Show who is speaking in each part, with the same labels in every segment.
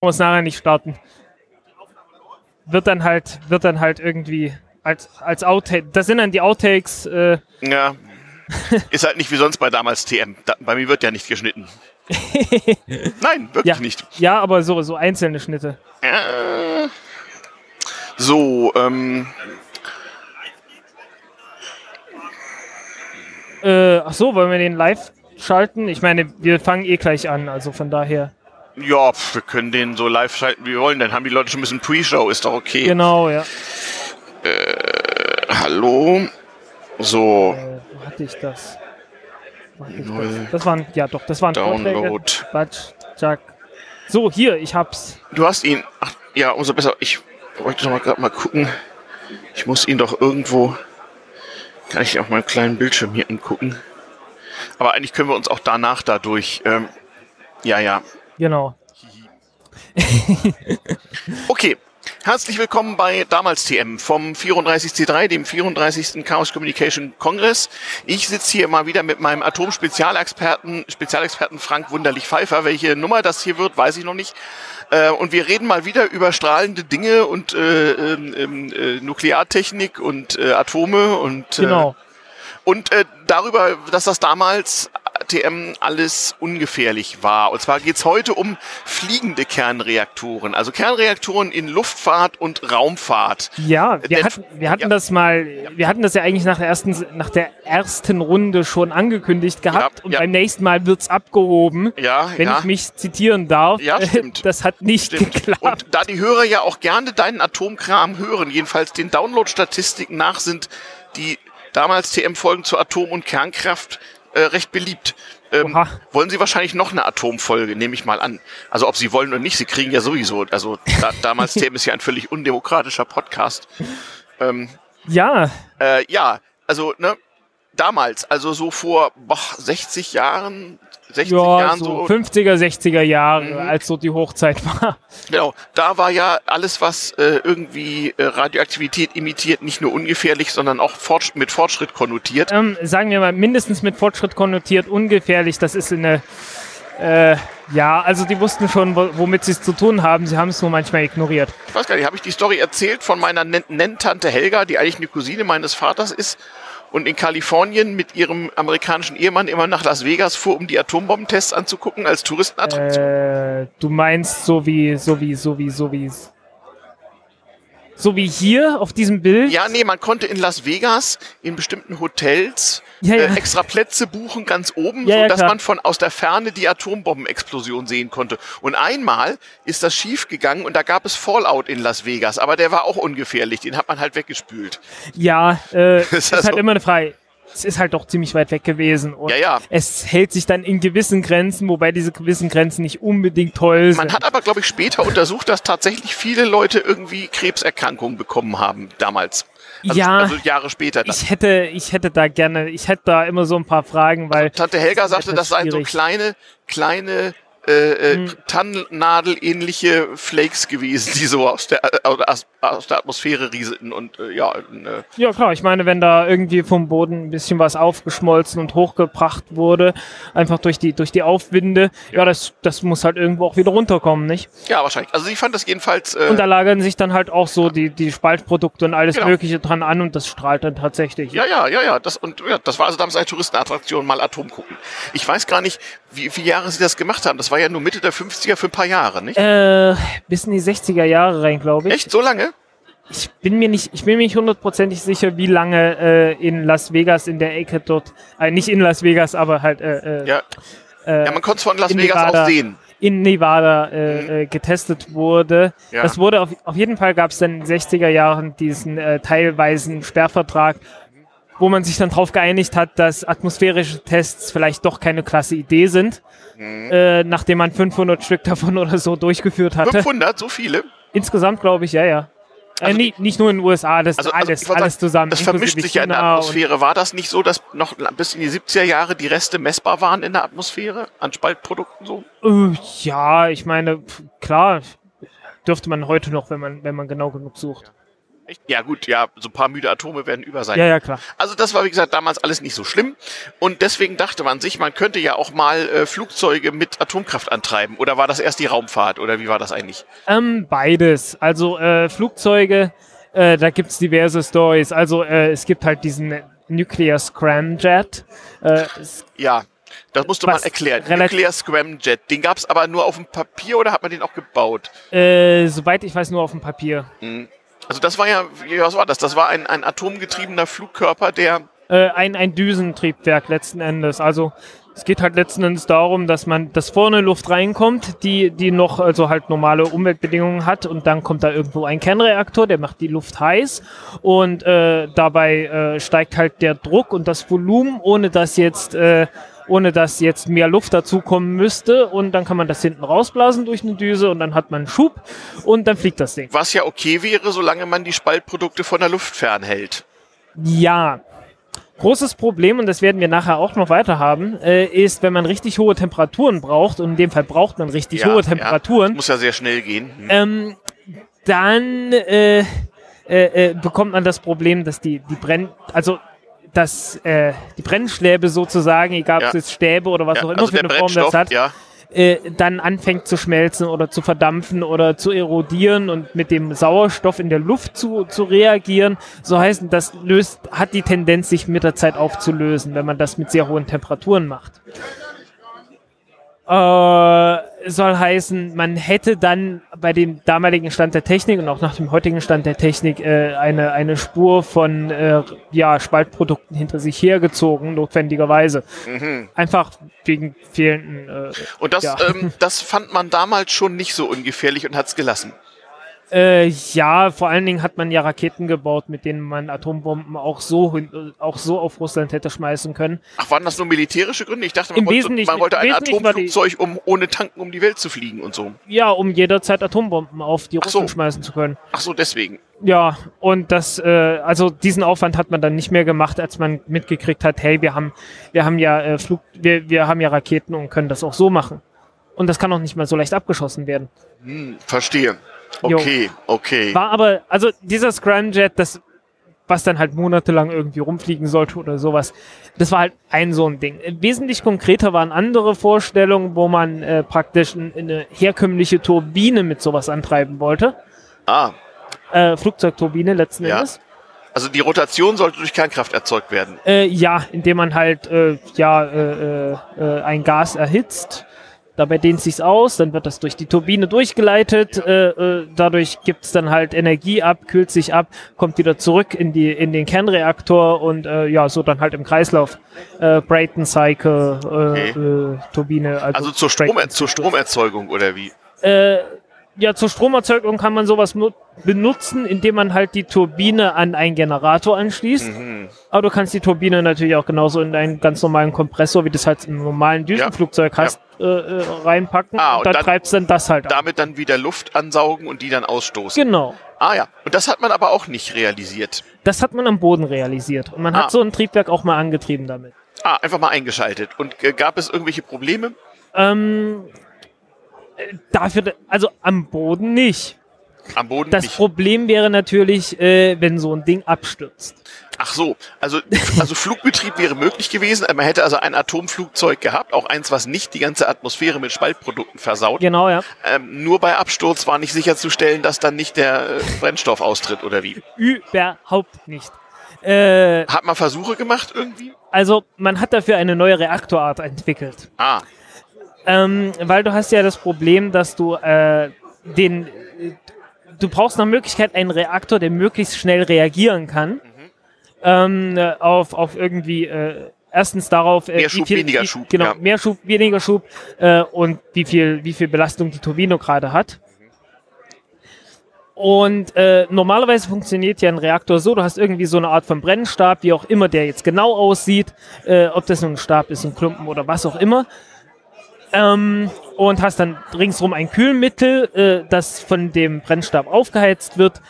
Speaker 1: muss nachher nicht starten. Wird dann halt, wird dann halt irgendwie als, als Outtake. Das sind dann die Outtakes. Äh,
Speaker 2: Ja. Ist halt nicht wie sonst bei damals TM. Da, bei mir wird ja nicht geschnitten. Nein, wirklich
Speaker 1: ja,
Speaker 2: nicht.
Speaker 1: ja, aber so, so einzelne Schnitte.
Speaker 2: Äh, so, ähm,
Speaker 1: Äh, ach so, wollen wir den live schalten? Ich meine, wir fangen eh gleich an, also von daher.
Speaker 2: Ja, wir können den so live schalten, wie wir wollen. Dann haben die Leute schon ein bisschen Pre-Show, ist doch okay.
Speaker 1: Genau, ja.
Speaker 2: Hallo. So,
Speaker 1: Äh, wo hatte ich das? Das? das waren, ja doch, das waren
Speaker 2: Download.
Speaker 1: Batsch, Jack. So, hier, ich hab's.
Speaker 2: du hast ihn. Ach, ja, umso besser. Ich wollte noch mal gerade mal gucken. Ich muss ihn doch irgendwo. Kann ich auf meinem kleinen Bildschirm hier angucken. Aber eigentlich können wir uns auch danach dadurch. Ähm, ja, ja.
Speaker 1: Genau.
Speaker 2: Okay, herzlich willkommen bei Damals TM vom 34C3, dem 34. Chaos Communication Kongress. Ich sitze hier mal wieder mit meinem Atom-Spezialexperten, Spezialexperten Frank Wunderlich Pfeiffer. Welche Nummer das hier wird, weiß ich noch nicht. Äh, und wir reden mal wieder über strahlende Dinge und äh, ähm, äh, Nukleartechnik und äh, Atome und äh,
Speaker 1: Genau.
Speaker 2: und äh, darüber, dass das damals TM alles ungefährlich war. Und zwar geht's heute um fliegende Kernreaktoren, also Kernreaktoren in Luftfahrt und Raumfahrt.
Speaker 1: Ja, wir
Speaker 2: Denn-
Speaker 1: hatten, wir hatten
Speaker 2: ja.
Speaker 1: das mal, wir hatten das ja eigentlich nach der ersten, nach der ersten Runde schon angekündigt gehabt
Speaker 2: Ja,
Speaker 1: und
Speaker 2: ja.
Speaker 1: beim nächsten Mal wird's abgehoben.
Speaker 2: Ja,
Speaker 1: Wenn ich mich zitieren darf,
Speaker 2: Ja, stimmt.
Speaker 1: das hat nicht
Speaker 2: Stimmt.
Speaker 1: geklappt.
Speaker 2: Und da die Hörer ja auch gerne deinen Atomkram hören, jedenfalls den Download-Statistiken nach, sind die damals TM-Folgen zur Atom- und Kernkraft äh, recht beliebt. Ähm, wollen Sie wahrscheinlich noch eine Atomfolge, nehme ich mal an. Also ob Sie wollen oder nicht, Sie kriegen ja sowieso. Also da, damals TM ist ja ein völlig undemokratischer Podcast. Ähm,
Speaker 1: ja,
Speaker 2: äh, ja, also ne, damals, also so vor boah, 60 Jahren, 60
Speaker 1: ja,
Speaker 2: Jahren
Speaker 1: so
Speaker 2: so
Speaker 1: 50er, 60er Jahre,
Speaker 2: Mhm.
Speaker 1: als so die Hochzeit war.
Speaker 2: Genau, da war ja alles, was äh, irgendwie äh, Radioaktivität imitiert, nicht nur ungefährlich, sondern auch Fortsch mit Fortschritt konnotiert.
Speaker 1: Ähm, sagen wir mal, mindestens mit Fortschritt konnotiert, ungefährlich. Das ist eine, äh, ja, also die wussten schon, wo, womit sie es zu tun haben. Sie haben es nur manchmal ignoriert.
Speaker 2: Ich weiß gar nicht, habe ich die Story erzählt von meiner Nen- Nenntante Helga, die eigentlich eine Cousine meines Vaters ist und in Kalifornien mit ihrem amerikanischen Ehemann immer nach Las Vegas fuhr, um die Atombombentests anzugucken als Touristenattraktion.
Speaker 1: Äh, du meinst so wie, so wie, so wie, so wie, so wie hier auf diesem Bild?
Speaker 2: Ja, nee, man konnte in Las Vegas in bestimmten Hotels
Speaker 1: Ja, ja.
Speaker 2: Äh, extra Plätze buchen ganz oben,
Speaker 1: Ja, ja,
Speaker 2: so dass
Speaker 1: klar.
Speaker 2: man von aus der Ferne die Atombombenexplosion sehen konnte. Und einmal ist das schief gegangen und da gab es Fallout in Las Vegas, aber der war auch ungefährlich, den hat man halt weggespült.
Speaker 1: Ja, äh,
Speaker 2: Ist
Speaker 1: ist halt
Speaker 2: so?
Speaker 1: immer eine Frage. Es ist halt doch ziemlich weit weg gewesen. Und
Speaker 2: Ja, ja.
Speaker 1: Es hält sich dann in gewissen Grenzen, wobei diese gewissen Grenzen nicht unbedingt toll sind.
Speaker 2: Man hat aber, glaube ich, später untersucht, dass tatsächlich viele Leute irgendwie Krebserkrankungen bekommen haben damals. Also,
Speaker 1: Ja.
Speaker 2: also Jahre später. Dann.
Speaker 1: ich hätte, ich hätte da gerne, ich hätte da immer so ein paar Fragen, weil
Speaker 2: Tante Helga sagte, das seien so kleine, kleine äh, äh,
Speaker 1: Hm.
Speaker 2: Tannennadel-ähnliche Flakes gewesen, die so aus der, äh, aus, aus der Atmosphäre rieselten und äh, ja, äh,
Speaker 1: Ja, klar, ich meine, wenn da irgendwie vom Boden ein bisschen was aufgeschmolzen und hochgebracht wurde, einfach durch die, durch die Aufwinde, ja, das, das muss halt irgendwo auch wieder runterkommen, nicht?
Speaker 2: ja, wahrscheinlich. Also ich fand das jedenfalls, äh,
Speaker 1: Und da lagern sich dann halt auch so die, die Spaltprodukte und alles
Speaker 2: Genau.
Speaker 1: Mögliche dran an und das strahlt dann tatsächlich.
Speaker 2: ja, ja, ja, ja, das, und ja, das war also damals eine Touristenattraktion, mal Atom gucken. Ich weiß gar nicht, wie viele Jahre sie das gemacht haben. Das war ja nur Mitte der 50er für ein paar Jahre, nicht?
Speaker 1: Äh, bis in die 60er Jahre rein, glaube ich.
Speaker 2: Echt? So lange?
Speaker 1: Ich bin mir nicht, ich bin mir nicht hundertprozentig sicher, wie lange äh, in Las Vegas in der Ecke dort, äh, nicht in Las Vegas, aber halt äh, äh,
Speaker 2: Ja.
Speaker 1: äh,
Speaker 2: Ja, man konnte es von Las Vegas
Speaker 1: Nevada.
Speaker 2: aus sehen.
Speaker 1: in Nevada äh, äh, getestet wurde.
Speaker 2: Mhm. Ja.
Speaker 1: Das wurde auf, auf jeden Fall gab es dann in den 60er Jahren diesen äh, teilweisen Sperrvertrag, wo man sich dann darauf geeinigt hat, dass atmosphärische Tests vielleicht doch keine klasse Idee sind,
Speaker 2: Mhm.
Speaker 1: äh, nachdem man 500 Stück davon oder so durchgeführt hatte.
Speaker 2: 500, so viele?
Speaker 1: Insgesamt glaube ich, ja, ja. Äh,
Speaker 2: Also
Speaker 1: nie, nicht nur in den USA, das
Speaker 2: Also,
Speaker 1: alles,
Speaker 2: also ich wollte
Speaker 1: alles
Speaker 2: sagen,
Speaker 1: zusammen.
Speaker 2: Das vermischt sich ja in der Atmosphäre. War das nicht so, dass noch bis in die 70er Jahre die Reste messbar waren in der Atmosphäre an Spaltprodukten so?
Speaker 1: Äh, ja, ich meine, klar, dürfte man heute noch, wenn man, wenn man genau genug sucht.
Speaker 2: Echt? Ja gut, ja, so ein paar müde Atome werden über sein.
Speaker 1: Ja, ja, klar.
Speaker 2: Also das war, wie gesagt, damals alles nicht so schlimm. Und deswegen dachte man sich, man könnte ja auch mal äh, Flugzeuge mit Atomkraft antreiben. Oder war das erst die Raumfahrt? Oder wie war das eigentlich?
Speaker 1: Ähm, beides. Also äh, Flugzeuge, äh, da gibt's diverse Stories. Also äh, es gibt halt diesen Nuclear Scramjet. Äh, es
Speaker 2: Ja, das musste man erklären. Nuclear Scramjet. Den gab's aber nur auf dem Papier oder hat man den auch gebaut?
Speaker 1: Äh, soweit ich weiß, nur auf dem Papier.
Speaker 2: Also das war ja, was war das? Das war ein, ein atomgetriebener Flugkörper, der
Speaker 1: Äh, ein, ein Düsentriebwerk letzten Endes. Also es geht halt letzten Endes darum, dass man, dass vorne Luft reinkommt, die, die noch also halt normale Umweltbedingungen hat und dann kommt da irgendwo ein Kernreaktor, der macht die Luft heiß und äh, dabei äh, steigt halt der Druck und das Volumen, ohne dass jetzt äh, ohne dass jetzt mehr Luft dazukommen müsste und dann kann man das hinten rausblasen durch eine Düse und dann hat man einen Schub und dann fliegt das Ding.
Speaker 2: was ja okay wäre, solange man die Spaltprodukte von der Luft fernhält.
Speaker 1: Ja. Großes Problem, und das werden wir nachher auch noch weiter haben, äh, ist, wenn man richtig hohe Temperaturen braucht, und in dem Fall braucht man richtig
Speaker 2: Ja,
Speaker 1: hohe
Speaker 2: Ja,
Speaker 1: Temperaturen,
Speaker 2: muss ja sehr schnell gehen. Hm.
Speaker 1: ähm, dann äh, äh, äh, bekommt man das Problem, dass die, die Brenn, also dass äh, die Brennstäbe sozusagen, egal ob es jetzt Stäbe oder was auch immer
Speaker 2: also
Speaker 1: für eine Form das hat, äh, dann anfängt zu schmelzen oder zu verdampfen oder zu erodieren und mit dem Sauerstoff in der Luft zu, zu reagieren. So heißt, das löst, hat die Tendenz, sich mit der Zeit aufzulösen, wenn man das mit sehr hohen Temperaturen macht. Äh, soll heißen, man hätte dann bei dem damaligen Stand der Technik und auch nach dem heutigen Stand der Technik äh, eine, eine Spur von äh, ja, Spaltprodukten hinter sich hergezogen, notwendigerweise. Einfach wegen fehlenden äh,
Speaker 2: Und das,
Speaker 1: Ja.
Speaker 2: ähm, das fand man damals schon nicht so ungefährlich und hat's gelassen.
Speaker 1: Äh, ja, vor allen Dingen hat man ja Raketen gebaut, mit denen man Atombomben auch so, auch so auf Russland hätte schmeißen können.
Speaker 2: Ach, waren das nur militärische Gründe? Ich dachte, man wollte, man wollte ein Atomflugzeug, um ohne Tanken um die Welt zu fliegen und so.
Speaker 1: Ja, um jederzeit Atombomben auf die
Speaker 2: Ach so.
Speaker 1: Russen schmeißen zu können.
Speaker 2: Ach so, deswegen.
Speaker 1: Ja, und das, äh, also diesen Aufwand hat man dann nicht mehr gemacht, als man mitgekriegt hat, hey, wir haben, wir haben ja äh, Flug, wir, wir haben ja Raketen und können das auch so machen. Und das kann auch nicht mal so leicht abgeschossen werden.
Speaker 2: Hm, verstehe.
Speaker 1: Jo.
Speaker 2: Okay, okay.
Speaker 1: War aber, also dieser Scramjet, das, was dann halt monatelang irgendwie rumfliegen sollte oder sowas, das war halt ein so ein Ding. Wesentlich konkreter waren andere Vorstellungen, wo man äh, praktisch eine herkömmliche Turbine mit sowas antreiben wollte.
Speaker 2: Ah,
Speaker 1: Äh, Flugzeugturbine letzten
Speaker 2: Ja.
Speaker 1: Endes.
Speaker 2: also die Rotation sollte durch Kernkraft erzeugt werden.
Speaker 1: Äh, ja, indem man halt äh, ja, äh, äh, äh, ein Gas erhitzt. Dabei dehnt sich's aus, dann wird das durch die Turbine durchgeleitet. Äh, äh, dadurch gibt's dann halt Energie ab, kühlt sich ab, kommt wieder zurück in die in den Kernreaktor und äh, ja, so dann halt im Kreislauf. Äh, Brayton Cycle, äh, äh, Turbine. Also,
Speaker 2: Also zur, Strom, zur Stromerzeugung oder wie?
Speaker 1: äh, ja, zur Stromerzeugung kann man sowas nu- benutzen, indem man halt die Turbine an einen Generator anschließt.
Speaker 2: Mhm.
Speaker 1: Aber du kannst die Turbine natürlich auch genauso in einen ganz normalen Kompressor, wie du das halt im normalen Düsenflugzeug
Speaker 2: Ja.
Speaker 1: hast, äh, äh, reinpacken.
Speaker 2: Ah,
Speaker 1: und
Speaker 2: und
Speaker 1: dann,
Speaker 2: dann-
Speaker 1: treibst dann das halt an.
Speaker 2: Damit dann wieder Luft ansaugen und die dann ausstoßen.
Speaker 1: Genau.
Speaker 2: Ah ja, und das hat man aber auch nicht realisiert.
Speaker 1: Das hat man am Boden realisiert. Und man
Speaker 2: Ah.
Speaker 1: hat so ein Triebwerk auch mal angetrieben damit.
Speaker 2: Ah, einfach mal eingeschaltet. Und äh, gab es irgendwelche Probleme?
Speaker 1: Ähm, äh, dafür, also am Boden nicht.
Speaker 2: Am Boden
Speaker 1: Das
Speaker 2: nicht.
Speaker 1: Problem wäre natürlich, äh, wenn so ein Ding abstürzt.
Speaker 2: Ach so, also, also Flugbetrieb wäre möglich gewesen. Man hätte also ein Atomflugzeug gehabt, auch eins, was nicht die ganze Atmosphäre mit Spaltprodukten versaut.
Speaker 1: Genau, ja.
Speaker 2: Ähm, nur bei Absturz war nicht sicherzustellen, dass dann nicht der äh, Brennstoff austritt oder wie.
Speaker 1: Überhaupt nicht. Äh,
Speaker 2: Hat man Versuche gemacht irgendwie?
Speaker 1: also man hat dafür eine neue Reaktorart entwickelt.
Speaker 2: Ah,
Speaker 1: Ähm, weil du hast ja das Problem, dass du äh, den du brauchst nach Möglichkeit einen Reaktor, der möglichst schnell reagieren kann ähm, äh, auf, auf irgendwie äh, erstens darauf äh,
Speaker 2: Mehr
Speaker 1: wie
Speaker 2: Schub,
Speaker 1: viel,
Speaker 2: weniger
Speaker 1: wie,
Speaker 2: Schub,
Speaker 1: genau
Speaker 2: ja.
Speaker 1: mehr Schub weniger Schub äh, und wie viel wie viel Belastung die Turbine gerade hat und äh, normalerweise funktioniert ja ein Reaktor so, du hast irgendwie so eine Art von Brennstab, wie auch immer der jetzt genau aussieht, äh, ob das nun ein Stab ist, ein Klumpen oder was auch immer. Ähm, und hast dann ringsrum ein Kühlmittel, äh, das von dem Brennstab aufgeheizt wird.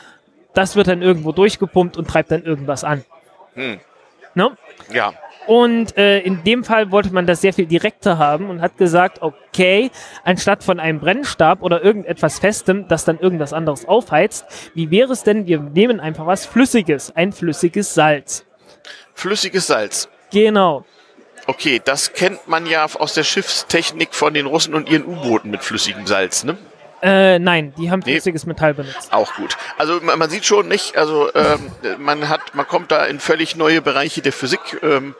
Speaker 1: Das wird dann irgendwo durchgepumpt und treibt dann irgendwas an.
Speaker 2: Hm.
Speaker 1: Ne?
Speaker 2: ja.
Speaker 1: Und äh, in dem Fall wollte man das sehr viel direkter haben und hat gesagt, okay, anstatt von einem Brennstab oder irgendetwas Festem, das dann irgendwas anderes aufheizt, wie wäre es denn, wir nehmen einfach was Flüssiges, ein flüssiges Salz.
Speaker 2: Flüssiges Salz.
Speaker 1: Genau.
Speaker 2: Okay, das kennt man ja aus der Schiffstechnik von den Russen und ihren U-Booten mit flüssigem Salz, ne?
Speaker 1: Äh, nein, die haben
Speaker 2: Nee.
Speaker 1: flüssiges Metall benutzt.
Speaker 2: Auch gut. Also man, man sieht schon nicht, also ähm, man hat, man kommt da in völlig neue Bereiche der Physik. Ähm,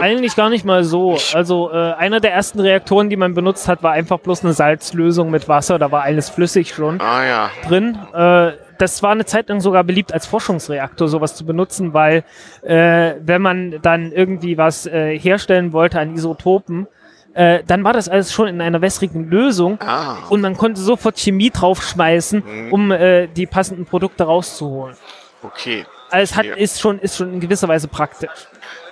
Speaker 1: Eigentlich gar nicht mal so. Also äh, einer der ersten Reaktoren, die man benutzt hat, war einfach bloß eine Salzlösung mit Wasser. Da war alles flüssig schon
Speaker 2: ah ja,
Speaker 1: drin. Äh, das war eine Zeit lang sogar beliebt als Forschungsreaktor, sowas zu benutzen, weil äh, wenn man dann irgendwie was äh, herstellen wollte an Isotopen, äh, dann war das alles schon in einer wässrigen Lösung
Speaker 2: ah,
Speaker 1: und man konnte sofort Chemie draufschmeißen,
Speaker 2: Mhm.
Speaker 1: um äh, die passenden Produkte rauszuholen.
Speaker 2: okay.
Speaker 1: Also es hat,
Speaker 2: Ja.
Speaker 1: ist, schon, ist schon in gewisser Weise praktisch.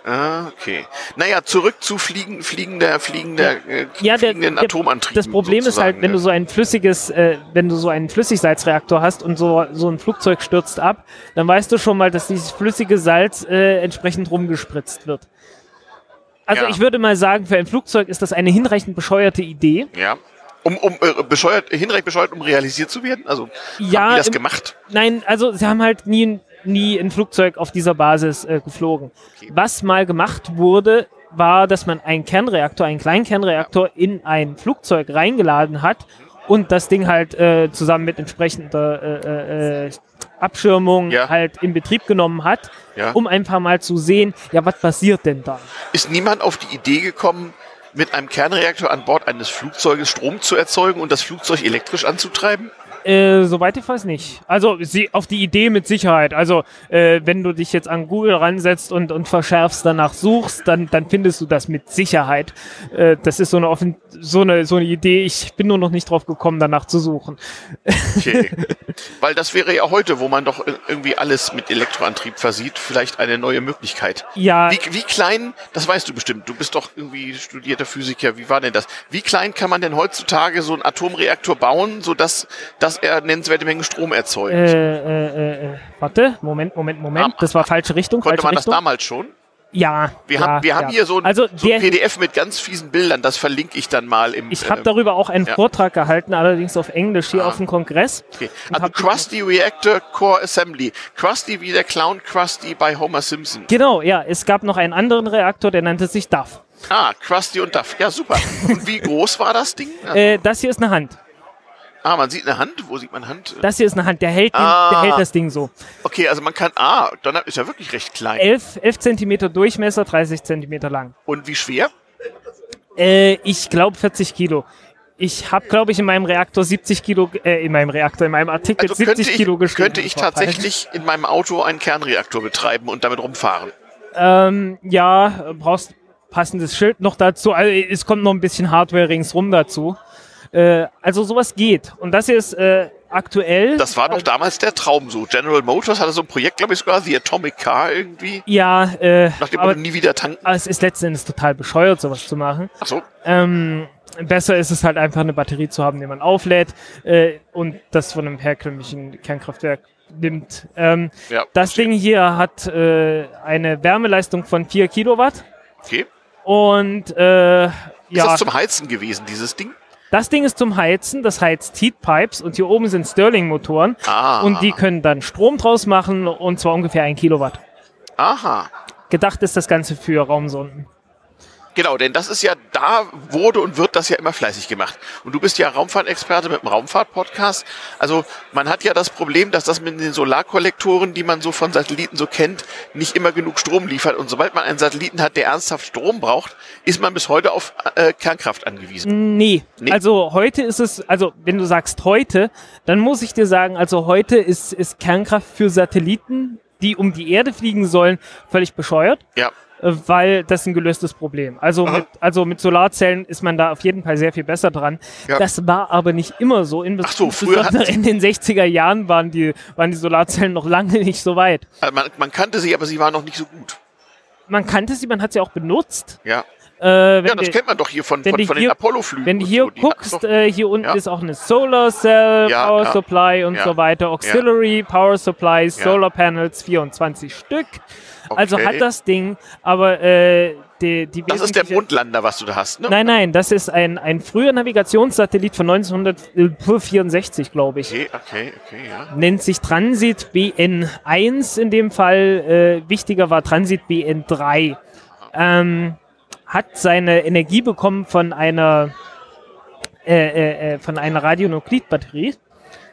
Speaker 2: Ah, okay. Naja, zurück zu fliegen, fliegender, fliegender, äh,
Speaker 1: Ja, der,
Speaker 2: fliegenden
Speaker 1: der,
Speaker 2: Atomantrieben.
Speaker 1: das Problem ist halt, wenn du so ein flüssiges, äh, wenn du so einen Flüssigsalzreaktor hast und so, so ein Flugzeug stürzt ab, dann weißt du schon mal, dass dieses flüssige Salz äh, entsprechend rumgespritzt wird. Also
Speaker 2: Ja.
Speaker 1: ich würde mal sagen, für ein Flugzeug ist das eine hinreichend bescheuerte Idee.
Speaker 2: Ja. Um, um äh, bescheuert, hinreichend bescheuert, um realisiert zu werden? Also
Speaker 1: Ja,
Speaker 2: haben die das
Speaker 1: im-
Speaker 2: gemacht?
Speaker 1: Nein, also sie haben halt nie, nie ein Flugzeug auf dieser Basis äh, geflogen.
Speaker 2: Okay.
Speaker 1: Was mal gemacht wurde, war, dass man einen Kernreaktor, einen kleinen Kernreaktor in ein Flugzeug reingeladen hat und das Ding halt äh, zusammen mit entsprechender äh, äh, äh, Abschirmung
Speaker 2: Ja.
Speaker 1: halt in Betrieb genommen hat,
Speaker 2: Ja.
Speaker 1: um einfach mal zu sehen, ja, was passiert denn da?
Speaker 2: Ist niemand auf die Idee gekommen, mit einem Kernreaktor an Bord eines Flugzeuges Strom zu erzeugen und das Flugzeug elektrisch anzutreiben?
Speaker 1: Äh, soweit ich weiß nicht. Also sie auf die Idee mit Sicherheit. Also äh, wenn du dich jetzt an Google ransetzt und, und verschärfst danach suchst, dann, dann findest du das mit Sicherheit. Äh, das ist so eine, offen, so, eine, so eine Idee. Ich bin nur noch nicht drauf gekommen, danach zu suchen.
Speaker 2: Okay. Weil das wäre ja heute, wo man doch irgendwie alles mit Elektroantrieb versieht, vielleicht eine neue Möglichkeit.
Speaker 1: Ja,
Speaker 2: Wie, wie klein, das weißt du bestimmt, du bist doch irgendwie studierter Physiker, wie war denn das? Wie klein kann man denn heutzutage so einen Atomreaktor bauen, sodass dass er nennenswerte Mengen Strom erzeugt?
Speaker 1: äh, äh, äh, warte, Moment, Moment, Moment. Das war falsche Richtung.
Speaker 2: Konnte
Speaker 1: falsche
Speaker 2: man das
Speaker 1: Richtung.
Speaker 2: damals schon?
Speaker 1: Ja,
Speaker 2: Wir
Speaker 1: ja,
Speaker 2: haben, wir haben
Speaker 1: ja.
Speaker 2: hier so ein,
Speaker 1: also
Speaker 2: so ein PDF mit ganz fiesen Bildern, das verlinke ich dann mal im.
Speaker 1: ich habe
Speaker 2: äh,
Speaker 1: darüber auch einen
Speaker 2: ja.
Speaker 1: Vortrag gehalten, allerdings auf Englisch hier
Speaker 2: Ah.
Speaker 1: auf dem Kongress.
Speaker 2: Okay. Also Krusty Reactor Core Assembly. Krusty wie der Clown Krusty bei Homer Simpson.
Speaker 1: Genau, ja, es gab noch einen anderen Reaktor, der nannte sich DAF.
Speaker 2: Ah, Krusty und Duff. Ja, super. Und wie groß war das Ding?
Speaker 1: Äh, das hier ist eine Hand.
Speaker 2: Ah, man sieht eine Hand. Wo sieht man Hand?
Speaker 1: Das hier ist eine Hand. Der hält, den,
Speaker 2: Ah.
Speaker 1: der hält das Ding so.
Speaker 2: Okay, also man kann. Ah, dann ist er wirklich recht klein.
Speaker 1: 11, 11 Zentimeter Durchmesser, 30 Zentimeter lang.
Speaker 2: Und wie schwer?
Speaker 1: Äh, ich glaube 40 Kilo. Ich habe, glaube ich, in meinem Reaktor 70 Kilo, äh, in meinem Reaktor, in meinem Artikel
Speaker 2: Also könnte
Speaker 1: 70
Speaker 2: ich,
Speaker 1: Kilo geschrieben.
Speaker 2: könnte ich tatsächlich in meinem Auto einen Kernreaktor betreiben und damit rumfahren.
Speaker 1: Ähm, ja, brauchst passendes Schild noch dazu. Also, es kommt noch ein bisschen Hardware ringsrum dazu. Äh, also sowas geht. Und das hier ist äh, aktuell.
Speaker 2: Das war doch damals der Traum so. General Motors hatte so ein Projekt, glaube ich sogar, The Atomic Car irgendwie.
Speaker 1: ja, äh,
Speaker 2: Nachdem
Speaker 1: aber,
Speaker 2: man nie wieder tanken.
Speaker 1: aber es ist letzten Endes total bescheuert, sowas zu machen.
Speaker 2: Ach so.
Speaker 1: Ähm, besser ist es halt einfach eine Batterie zu haben, die man auflädt äh, und das von einem herkömmlichen Kernkraftwerk nimmt. Ähm,
Speaker 2: Ja.
Speaker 1: das Ding hier hat äh, eine Wärmeleistung von 4 Kilowatt
Speaker 2: Okay.
Speaker 1: und äh,
Speaker 2: Ist
Speaker 1: ja,
Speaker 2: das zum Heizen gewesen, dieses Ding?
Speaker 1: Das Ding ist zum Heizen, das heizt Heatpipes und hier oben sind Stirling-Motoren
Speaker 2: Ah.
Speaker 1: und die können dann Strom draus machen und zwar ungefähr 1 Kilowatt.
Speaker 2: Aha.
Speaker 1: Gedacht ist das Ganze für Raumsonden.
Speaker 2: Genau, denn das ist ja, da wurde und wird das ja immer fleißig gemacht. Und du bist ja Raumfahrtexperte mit dem Raumfahrt-Podcast. Also man hat ja das Problem, dass das mit den Solarkollektoren, die man so von Satelliten so kennt, nicht immer genug Strom liefert. Und sobald man einen Satelliten hat, der ernsthaft Strom braucht, ist man bis heute auf äh, Kernkraft angewiesen.
Speaker 1: Nee.
Speaker 2: Nee?
Speaker 1: Also heute ist es, also wenn du sagst heute, dann muss ich dir sagen, also heute ist, ist Kernkraft für Satelliten, die um die Erde fliegen sollen, völlig bescheuert,
Speaker 2: Ja.
Speaker 1: Äh, weil das ist ein gelöstes Problem. Also
Speaker 2: Aha.
Speaker 1: mit, also mit Solarzellen ist man da auf jeden Fall sehr viel besser dran.
Speaker 2: Ja.
Speaker 1: Das war aber nicht immer so. In,
Speaker 2: Ach so, früher
Speaker 1: in den 60er Jahren waren die, waren die Solarzellen noch lange nicht so weit.
Speaker 2: Also man, man kannte sie, aber sie waren noch nicht so gut.
Speaker 1: Man kannte sie, man hat sie auch benutzt.
Speaker 2: Ja.
Speaker 1: Äh,
Speaker 2: Ja, das
Speaker 1: wir-
Speaker 2: kennt man doch hier von, von, von den
Speaker 1: hier-
Speaker 2: Apollo-Flügen.
Speaker 1: Wenn du hier
Speaker 2: so. Die
Speaker 1: guckst, äh, hier unten
Speaker 2: Ja.
Speaker 1: ist auch eine Solar Cell,
Speaker 2: Ja,
Speaker 1: Power
Speaker 2: ja.
Speaker 1: Supply und so weiter. Auxiliary Power Supplies,
Speaker 2: Ja.
Speaker 1: Solar Panels, 24 Stück. Also
Speaker 2: Okay.
Speaker 1: hat das Ding, aber äh, die, die
Speaker 2: Das ist der Mondlander, was du da hast, ne?
Speaker 1: Nein, nein, das ist ein, ein früher Navigationssatellit von 1964, glaube ich.
Speaker 2: Okay, okay, okay, ja.
Speaker 1: Nennt sich Transit BN1 in dem Fall. Äh, wichtiger war Transit BN3. Ähm, hat seine Energie bekommen von einer, äh, äh, äh, von einer Radionuklidbatterie.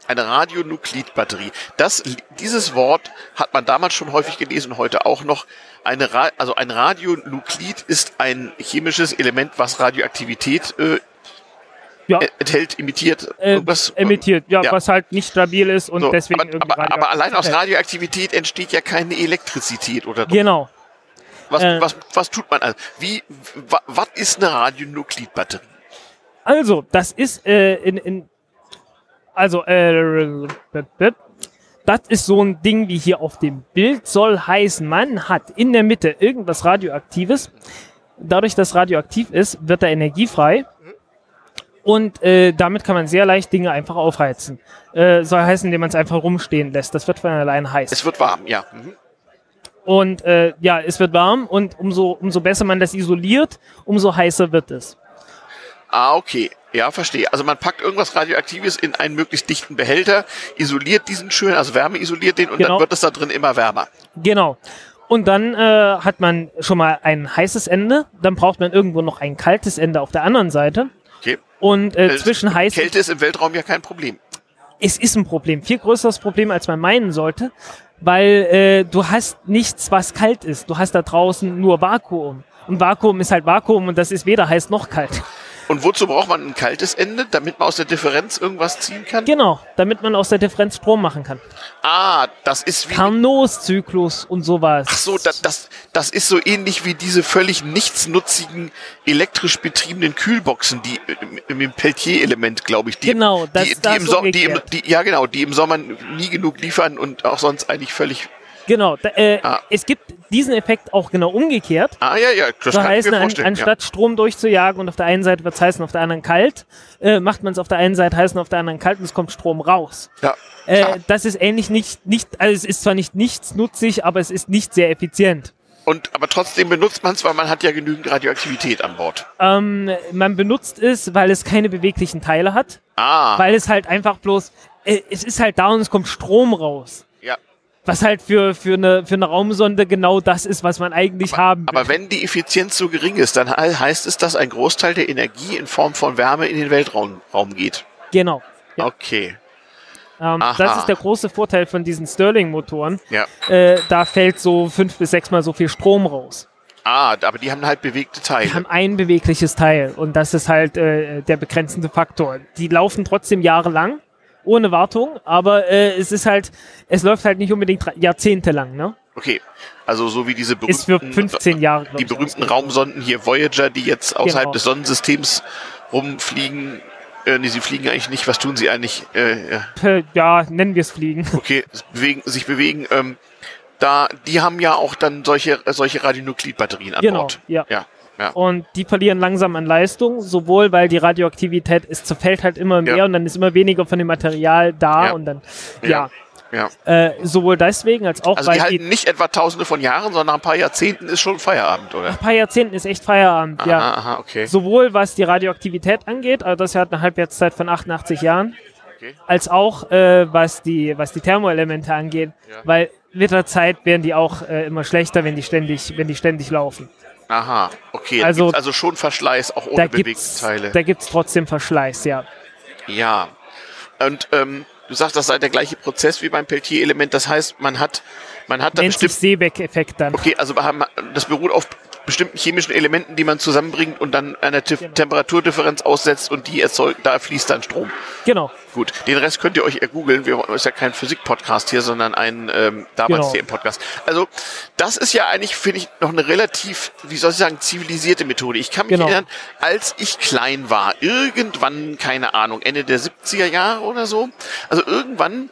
Speaker 2: Eine Radionuklidbatterie. Das, dieses Wort hat man damals schon häufig gelesen, heute auch noch. Eine Ra also ein Radionuklid ist ein chemisches Element, was Radioaktivität äh,
Speaker 1: Ja,
Speaker 2: äh, enthält, imitiert.
Speaker 1: äh,
Speaker 2: irgendwas,
Speaker 1: emittiert, ja,
Speaker 2: ja.
Speaker 1: was halt nicht stabil ist und
Speaker 2: So,
Speaker 1: deswegen
Speaker 2: aber,
Speaker 1: irgendwie
Speaker 2: aber, aber allein aus
Speaker 1: radioaktiv-
Speaker 2: Radioaktivität entsteht ja keine Elektrizität oder doch?
Speaker 1: Genau.
Speaker 2: was,
Speaker 1: äh,
Speaker 2: was, was tut man also? Wie, wa, was ist eine Radionuklidbatterie?
Speaker 1: Also, das ist äh, in, in also äh, das ist so ein Ding wie hier auf dem Bild soll heißen, man hat in der Mitte irgendwas radioaktives. Dadurch, dass radioaktiv ist, wird da Energie frei. Und äh, damit kann man sehr leicht Dinge einfach aufheizen. Äh, soll heißen, indem man es einfach rumstehen lässt. Das wird von allein heiß.
Speaker 2: Es wird warm, ja. Mhm.
Speaker 1: Und äh, ja, es wird warm und umso, umso besser man das isoliert, umso heißer wird es.
Speaker 2: Ah, okay. Ja, verstehe. Also man packt irgendwas Radioaktives in einen möglichst dichten Behälter, isoliert diesen schön, also Wärme isoliert den und
Speaker 1: Genau.
Speaker 2: dann wird es da drin immer wärmer.
Speaker 1: Genau. Und dann äh, hat man schon mal ein heißes Ende, dann braucht man irgendwo noch ein kaltes Ende auf der anderen Seite.
Speaker 2: Okay.
Speaker 1: Und äh,
Speaker 2: Äh,
Speaker 1: zwischen heiß
Speaker 2: Kälte ist im Weltraum ja kein Problem.
Speaker 1: es ist ein Problem, viel größeres Problem, als man meinen sollte, weil äh, du hast nichts, was kalt ist. Du hast da draußen nur Vakuum. Und Vakuum ist halt Vakuum und das ist weder heiß noch kalt.
Speaker 2: Und wozu braucht man ein kaltes Ende, damit man aus der Differenz irgendwas ziehen kann?
Speaker 1: Genau, damit man aus der Differenz Strom machen kann.
Speaker 2: Ah, das ist wie
Speaker 1: Carnot-Zyklus und sowas.
Speaker 2: Ach so, das, das, das ist so ähnlich wie diese völlig nichtsnutzigen elektrisch betriebenen Kühlboxen, die äh, mit dem Peltier-Element, glaube ich, die,
Speaker 1: Genau, das-
Speaker 2: die, die,
Speaker 1: das
Speaker 2: im Som- die, im, die, ja genau, die im Sommer nie genug liefern und auch sonst eigentlich völlig.
Speaker 1: Genau, da, äh,
Speaker 2: Ah.
Speaker 1: es gibt diesen Effekt auch genau umgekehrt.
Speaker 2: Ah ja, ja, das
Speaker 1: So
Speaker 2: kann ich mir
Speaker 1: an, anstatt Strom durchzujagen und auf der einen Seite wird es heiß und auf der anderen kalt, äh, macht man es auf der einen Seite heiß und auf der anderen kalt und es kommt Strom raus.
Speaker 2: ja.
Speaker 1: Äh,
Speaker 2: Ja.
Speaker 1: Das ist ähnlich nicht, nicht, also es ist zwar nicht nichtsnutzig, aber es ist nicht sehr effizient.
Speaker 2: Und aber trotzdem benutzt man es, weil man hat ja genügend Radioaktivität an Bord.
Speaker 1: Ähm, man benutzt es, weil es keine beweglichen Teile hat,
Speaker 2: Ah,
Speaker 1: weil es halt einfach bloß, äh, es ist halt da und es kommt Strom raus.
Speaker 2: ja.
Speaker 1: Was halt für, für, eine, für eine Raumsonde genau das ist, was man eigentlich haben will.
Speaker 2: Aber wenn die Effizienz so gering ist, dann he- heißt es, dass ein Großteil der Energie in Form von Wärme in den Weltraum Raum geht.
Speaker 1: genau. Ja.
Speaker 2: Okay.
Speaker 1: Ähm, das ist der große Vorteil von diesen Stirling-Motoren.
Speaker 2: Ja.
Speaker 1: Äh, da fällt so fünf bis sechsmal so viel Strom raus.
Speaker 2: Ah, aber die haben halt bewegte Teile.
Speaker 1: Die haben ein bewegliches Teil und das ist halt äh, der begrenzende Faktor. Die laufen trotzdem jahrelang, ohne Wartung, aber äh, es ist halt, es läuft halt nicht unbedingt jahrzehntelang, ne?
Speaker 2: Okay, also so wie diese
Speaker 1: Ist für
Speaker 2: berühmten,
Speaker 1: 15 Jahre,
Speaker 2: die berühmten. Raumsonden hier Voyager, die jetzt außerhalb
Speaker 1: Genau.
Speaker 2: des Sonnensystems rumfliegen. Äh, nee, sie fliegen eigentlich nicht. Was tun sie eigentlich? Äh, ja,
Speaker 1: Ja, nennen wir es Fliegen.
Speaker 2: okay, bewegen, sich bewegen. Ähm, da, die haben ja auch dann solche, äh, solche Radionuklidbatterien an
Speaker 1: Genau,
Speaker 2: Bord.
Speaker 1: ja.
Speaker 2: Ja, ja.
Speaker 1: Und die verlieren langsam an Leistung, sowohl weil die Radioaktivität, es zerfällt halt immer mehr
Speaker 2: Ja.
Speaker 1: und dann ist immer weniger von dem Material da
Speaker 2: Ja.
Speaker 1: und dann,
Speaker 2: Ja.
Speaker 1: ja,
Speaker 2: ja.
Speaker 1: Äh, sowohl deswegen als auch
Speaker 2: Also die
Speaker 1: weil die,
Speaker 2: halten nicht etwa tausende von Jahren, sondern nach ein paar Jahrzehnten ist schon Feierabend, oder?
Speaker 1: ein paar Jahrzehnten ist echt Feierabend, ja.
Speaker 2: Aha, aha, okay.
Speaker 1: Sowohl was die Radioaktivität angeht, also das hat eine Halbwertszeit von 88 Jahren,
Speaker 2: Okay.
Speaker 1: als auch äh, was, die, was die Thermoelemente angeht,
Speaker 2: Ja.
Speaker 1: weil mit der Zeit werden die auch äh, immer schlechter, wenn die ständig, wenn die ständig laufen.
Speaker 2: Aha, okay.
Speaker 1: Also-
Speaker 2: Also, schon Verschleiß, auch ohne bewegte Teile.
Speaker 1: da gibt's trotzdem Verschleiß, ja.
Speaker 2: Ja. Und ähm, du sagst, das sei der gleiche Prozess wie beim Peltier-Element. Das heißt, man hat, man hat da
Speaker 1: Nennt
Speaker 2: bestimmt.
Speaker 1: Seebeck-Effekt dann.
Speaker 2: Okay, also wir haben, das beruht auf bestimmten chemischen Elementen, die man zusammenbringt und dann einer Tif-
Speaker 1: Genau.
Speaker 2: Temperaturdifferenz aussetzt und die erzeugt, da fließt dann Strom.
Speaker 1: Genau.
Speaker 2: Gut, den Rest könnt ihr euch ergoogeln. Wir ist ja kein Physik-Podcast hier, sondern ein ähm, damals
Speaker 1: Genau.
Speaker 2: TM-Podcast. Also das ist ja eigentlich, finde ich, noch eine relativ, wie soll ich sagen, zivilisierte Methode. Ich kann mich
Speaker 1: Genau.
Speaker 2: erinnern, als ich klein war, irgendwann, keine Ahnung, Ende der 70er Jahre oder so, also irgendwann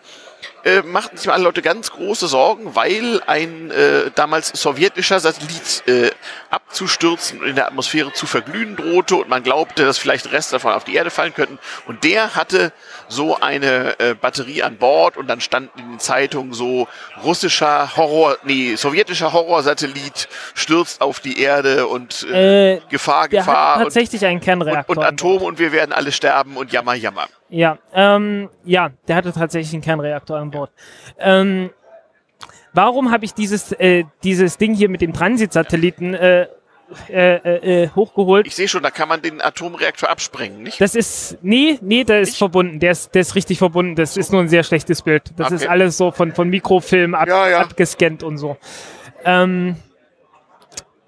Speaker 2: äh, machten sich alle Leute ganz große Sorgen, weil ein äh, damals sowjetischer Satellit äh, abzustürzen und in der Atmosphäre zu verglühen drohte und man glaubte, dass vielleicht Reste davon auf die Erde fallen könnten. Und der hatte so eine äh, Batterie an Bord und dann standen in den Zeitungen so russischer Horror, nee, sowjetischer Horrorsatellit stürzt auf die Erde und äh,
Speaker 1: Äh,
Speaker 2: Gefahr, Gefahr
Speaker 1: hat tatsächlich einen
Speaker 2: und,
Speaker 1: Kernreaktor.
Speaker 2: und
Speaker 1: an Bord.
Speaker 2: Atom und wir werden alle sterben und jammer, jammer.
Speaker 1: Ja, ähm, ja, der hatte tatsächlich einen Kernreaktor an Bord. Ähm, warum habe ich dieses, äh, dieses Ding hier mit dem Transitsatelliten äh, äh, äh, äh, hochgeholt?
Speaker 2: Ich sehe schon, da kann man den Atomreaktor absprengen, nicht?
Speaker 1: Das ist, nee, nee, der ist
Speaker 2: Ich-
Speaker 1: verbunden. Der ist, der ist richtig verbunden. Das ist nur ein sehr schlechtes Bild. Das
Speaker 2: Okay.
Speaker 1: ist alles so von, von Mikrofilm ab,
Speaker 2: Ja, ja.
Speaker 1: abgescannt und so. Ähm,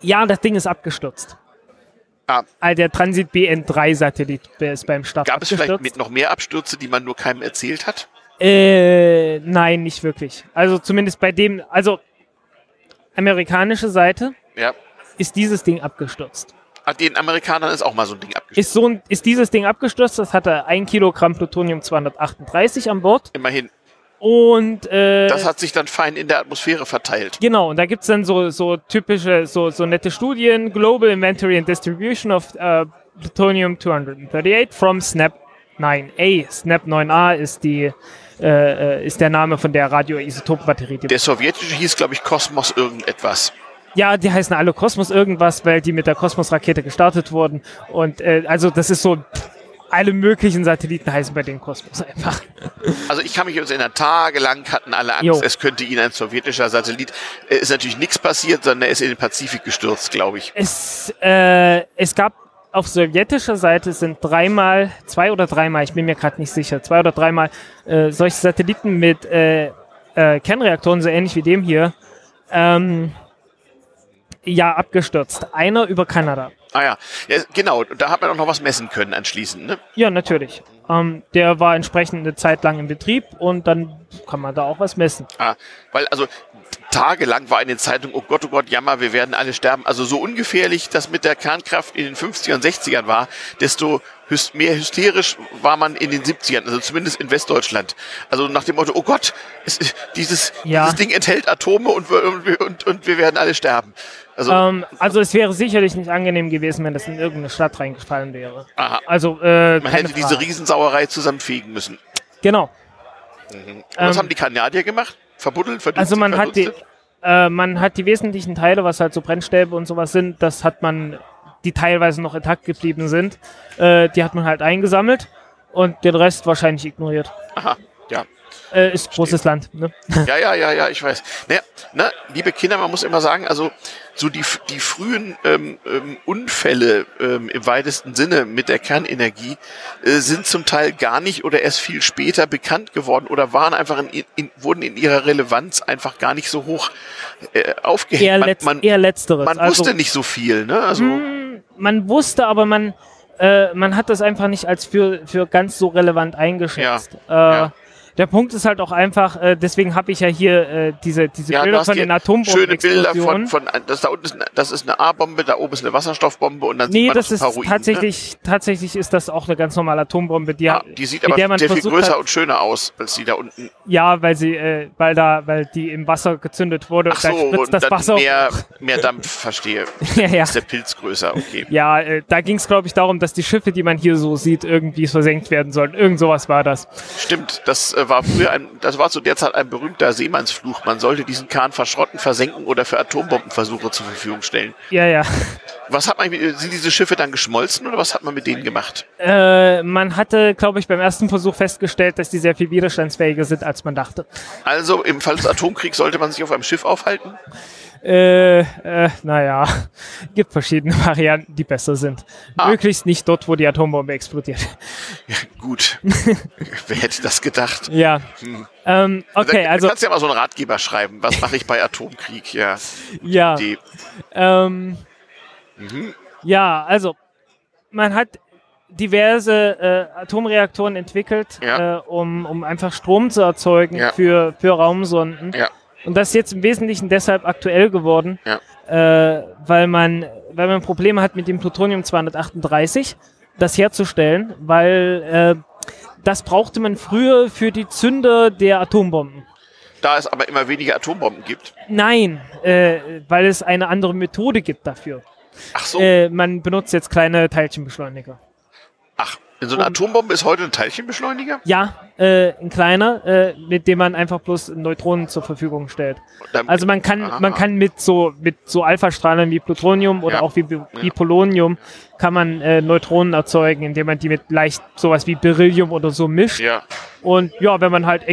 Speaker 1: ja, das Ding ist abgestürzt.
Speaker 2: Ah.
Speaker 1: Ah, Der Transit BN3-Satellit ist beim Start
Speaker 2: Gab es
Speaker 1: abgestürzt.
Speaker 2: vielleicht mit noch mehr Abstürze, die man nur keinem erzählt hat?
Speaker 1: Äh, nein, nicht wirklich. Also zumindest bei dem, also amerikanische Seite
Speaker 2: Ja.
Speaker 1: ist dieses Ding abgestürzt.
Speaker 2: Ah, Den Amerikanern ist auch mal so ein Ding abgestürzt.
Speaker 1: Ist so ein, ist dieses Ding abgestürzt, das hatte ein Kilogramm Plutonium 238 an Bord
Speaker 2: Immerhin.
Speaker 1: Und äh,
Speaker 2: Das hat sich dann fein in der Atmosphäre verteilt.
Speaker 1: genau, und da gibt's dann so, so typische, so, so nette Studien, Global Inventory and Distribution of äh, Plutonium 238 from SNAP 9A. SNAP 9A ist die äh, äh, ist der Name von der Radioisotopenbatterie, die
Speaker 2: Der sowjetische hieß, glaube ich, Kosmos irgendetwas.
Speaker 1: Ja, die heißen alle Kosmos irgendwas, weil die mit der Kosmos-Rakete gestartet wurden. Und äh, also das ist so, pff, alle möglichen Satelliten heißen bei den Kosmos einfach.
Speaker 2: Also ich kann mich jetzt erinnern, tagelang hatten alle Angst,
Speaker 1: Jo.
Speaker 2: es könnte ihnen ein sowjetischer Satellit. Äh, Ist natürlich nichts passiert, sondern er ist in den Pazifik gestürzt, glaube ich.
Speaker 1: Es, äh, es gab auf sowjetischer Seite sind dreimal, zwei oder dreimal, ich bin mir gerade nicht sicher, zwei oder dreimal äh, solche Satelliten mit äh, äh, Kernreaktoren, so ähnlich wie dem hier, ähm, ja, abgestürzt. Einer über Kanada.
Speaker 2: Ah ja, ja genau. Da hat man auch noch was messen können anschließend. Ne?
Speaker 1: Ja, natürlich. Ähm, der war entsprechend eine Zeit lang in Betrieb und dann kann man da auch was messen.
Speaker 2: Ah, weil also tagelang war in den Zeitungen, oh Gott, oh Gott, jammer, wir werden alle sterben. Also so ungefährlich das mit der Kernkraft in den 50er und 60ern war, desto mehr hysterisch war man in den 70ern, also zumindest in Westdeutschland. Also nach dem Motto, oh Gott, es, dieses,
Speaker 1: Ja.
Speaker 2: dieses Ding enthält Atome und wir, und, und, und wir werden alle sterben. Also,
Speaker 1: Ähm, also es wäre sicherlich nicht angenehm gewesen, wenn das in irgendeine Stadt reingefallen wäre.
Speaker 2: aha,
Speaker 1: Also äh,
Speaker 2: man hätte diese
Speaker 1: Frage.
Speaker 2: Riesensauerei zusammenfegen müssen.
Speaker 1: Genau.
Speaker 2: Und was
Speaker 1: Ähm,
Speaker 2: haben die Kanadier gemacht? Verbuddeln, verdünstet,
Speaker 1: Also man hat die,
Speaker 2: verdunstet?
Speaker 1: äh, man hat die wesentlichen Teile, was halt so Brennstäbe und sowas sind, das hat man, die teilweise noch intakt geblieben sind, äh, die hat man halt eingesammelt und den Rest wahrscheinlich ignoriert.
Speaker 2: Aha.
Speaker 1: Äh, ist großes Land, ne?
Speaker 2: Ja, ja, ja, ja, ich weiß. Naja, na, liebe Kinder, man muss immer sagen, also so die, die frühen ähm, ähm, Unfälle ähm, im weitesten Sinne mit der Kernenergie äh, sind zum Teil gar nicht oder erst viel später bekannt geworden oder waren einfach in, in, wurden in ihrer Relevanz einfach gar nicht so hoch äh, aufgehängt.
Speaker 1: Eher,
Speaker 2: man man,
Speaker 1: eher letzteres.
Speaker 2: man
Speaker 1: also,
Speaker 2: wusste nicht so viel, ne? Also
Speaker 1: Hm, man wusste, aber man, äh, man hat das einfach nicht als für, für ganz so relevant eingeschätzt. Äh,
Speaker 2: ja.
Speaker 1: Der Punkt ist halt auch einfach, äh, deswegen habe ich ja hier äh, diese, diese
Speaker 2: ja,
Speaker 1: Bilder von den
Speaker 2: schöne Bilder von, von das da unten ist, eine- das ist eine A-Bombe, da oben ist eine Wasserstoffbombe und dann sieht
Speaker 1: Nee,
Speaker 2: man
Speaker 1: das
Speaker 2: noch
Speaker 1: ist
Speaker 2: ein paar Ruinen. ne?
Speaker 1: tatsächlich, tatsächlich ist das auch eine ganz normale Atombombe, die,
Speaker 2: Ah, die sieht aber
Speaker 1: der man
Speaker 2: sehr viel größer
Speaker 1: hat-
Speaker 2: und schöner aus, als die da unten.
Speaker 1: ja, weil sie, äh, weil da, weil die im Wasser gezündet wurde
Speaker 2: Ach
Speaker 1: und
Speaker 2: so,
Speaker 1: da spritzt
Speaker 2: und
Speaker 1: das
Speaker 2: dann
Speaker 1: Wasser.
Speaker 2: mehr, mehr Dampf, verstehe.
Speaker 1: ja, ja.
Speaker 2: Ist der Pilz größer, okay.
Speaker 1: Ja, äh, da ging es, glaube ich, darum, dass die Schiffe, die man hier so sieht, irgendwie versenkt werden sollen. Irgend sowas war das.
Speaker 2: Stimmt, das äh, war früher ein, das war zu der Zeit ein berühmter Seemannsfluch. Man sollte diesen Kahn verschrotten, versenken oder für Atombombenversuche zur Verfügung stellen.
Speaker 1: Ja, ja.
Speaker 2: Was hat man, sind diese Schiffe dann geschmolzen oder was hat man mit denen gemacht?
Speaker 1: Äh, man hatte, glaube ich, beim ersten Versuch festgestellt, dass die sehr viel widerstandsfähiger sind, als man dachte.
Speaker 2: Also im Fall des Atomkriegs sollte man sich auf einem Schiff aufhalten?
Speaker 1: Äh, äh, naja, gibt verschiedene Varianten, die besser sind.
Speaker 2: Ah.
Speaker 1: Möglichst nicht dort, wo die Atombombe explodiert.
Speaker 2: Ja, gut. Wer hätte das gedacht?
Speaker 1: Ja. Ähm, okay,
Speaker 2: da,
Speaker 1: also,
Speaker 2: Du kannst ja mal so einen Ratgeber schreiben. Was mache ich bei Atomkrieg? Ja,
Speaker 1: ja. Ähm,
Speaker 2: Mhm.
Speaker 1: Ja, also, man hat diverse äh, Atomreaktoren entwickelt,
Speaker 2: Ja.
Speaker 1: äh, um, um einfach Strom zu erzeugen
Speaker 2: Ja.
Speaker 1: für, für Raumsonden.
Speaker 2: ja,
Speaker 1: Und das ist jetzt im Wesentlichen deshalb aktuell geworden,
Speaker 2: Ja.
Speaker 1: äh, weil, man, weil man Probleme hat mit dem Plutonium 238, das herzustellen, weil äh, das brauchte man früher für die Zünder der Atombomben.
Speaker 2: Da es aber immer weniger Atombomben gibt.
Speaker 1: Nein, äh, weil es eine andere Methode gibt dafür.
Speaker 2: Ach so.
Speaker 1: Äh, man benutzt jetzt kleine Teilchenbeschleuniger.
Speaker 2: In so einer Atombombe ist heute ein Teilchenbeschleuniger?
Speaker 1: Ja, äh, ein kleiner, äh, mit dem man einfach bloß Neutronen zur Verfügung stellt. Also man kann,
Speaker 2: Aha.
Speaker 1: man kann mit so mit so Alphastrahlern wie Plutonium oder
Speaker 2: Ja.
Speaker 1: auch wie, wie Polonium kann man äh, Neutronen erzeugen, indem man die mit leicht sowas wie Beryllium oder so mischt.
Speaker 2: Ja.
Speaker 1: Und ja, wenn man halt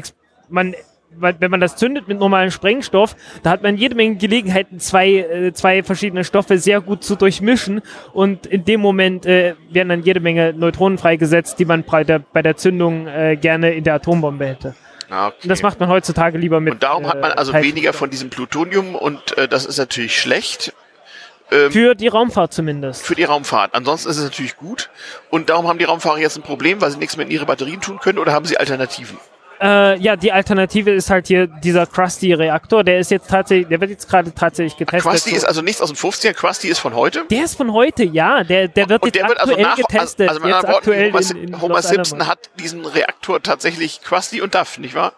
Speaker 1: man wenn man das zündet mit normalem Sprengstoff, da hat man jede Menge Gelegenheiten, zwei, äh, zwei verschiedene Stoffe sehr gut zu durchmischen und in dem Moment äh, werden dann jede Menge Neutronen freigesetzt, die man bei der, bei der Zündung äh, gerne in der Atombombe hätte.
Speaker 2: Ah, okay.
Speaker 1: Und das macht man heutzutage lieber mit.
Speaker 2: und darum hat man
Speaker 1: äh,
Speaker 2: also
Speaker 1: Teilchen-
Speaker 2: weniger von diesem Plutonium und äh, das ist natürlich schlecht
Speaker 1: Für die Raumfahrt zumindest.
Speaker 2: für die Raumfahrt. Ansonsten ist es natürlich gut und darum haben die Raumfahrer jetzt ein Problem, weil sie nichts mehr in ihre Batterien tun können oder haben sie Alternativen?
Speaker 1: Äh, ja, die Alternative ist halt hier dieser Krusty-Reaktor. Der ist jetzt tatsächlich, der wird jetzt gerade tatsächlich getestet.
Speaker 2: Krusty
Speaker 1: So-
Speaker 2: ist also nichts aus den 50ern, Krusty ist von heute.
Speaker 1: der ist von heute, ja. Der, der wird
Speaker 2: Und
Speaker 1: jetzt
Speaker 2: der wird also
Speaker 1: aktuell
Speaker 2: nach,
Speaker 1: getestet.
Speaker 2: also mit
Speaker 1: jetzt
Speaker 2: anderen Worten,
Speaker 1: aktuell
Speaker 2: Homer,
Speaker 1: in, in
Speaker 2: Homer Simpson hat diesen Reaktor tatsächlich Krusty und Duff, nicht wahr?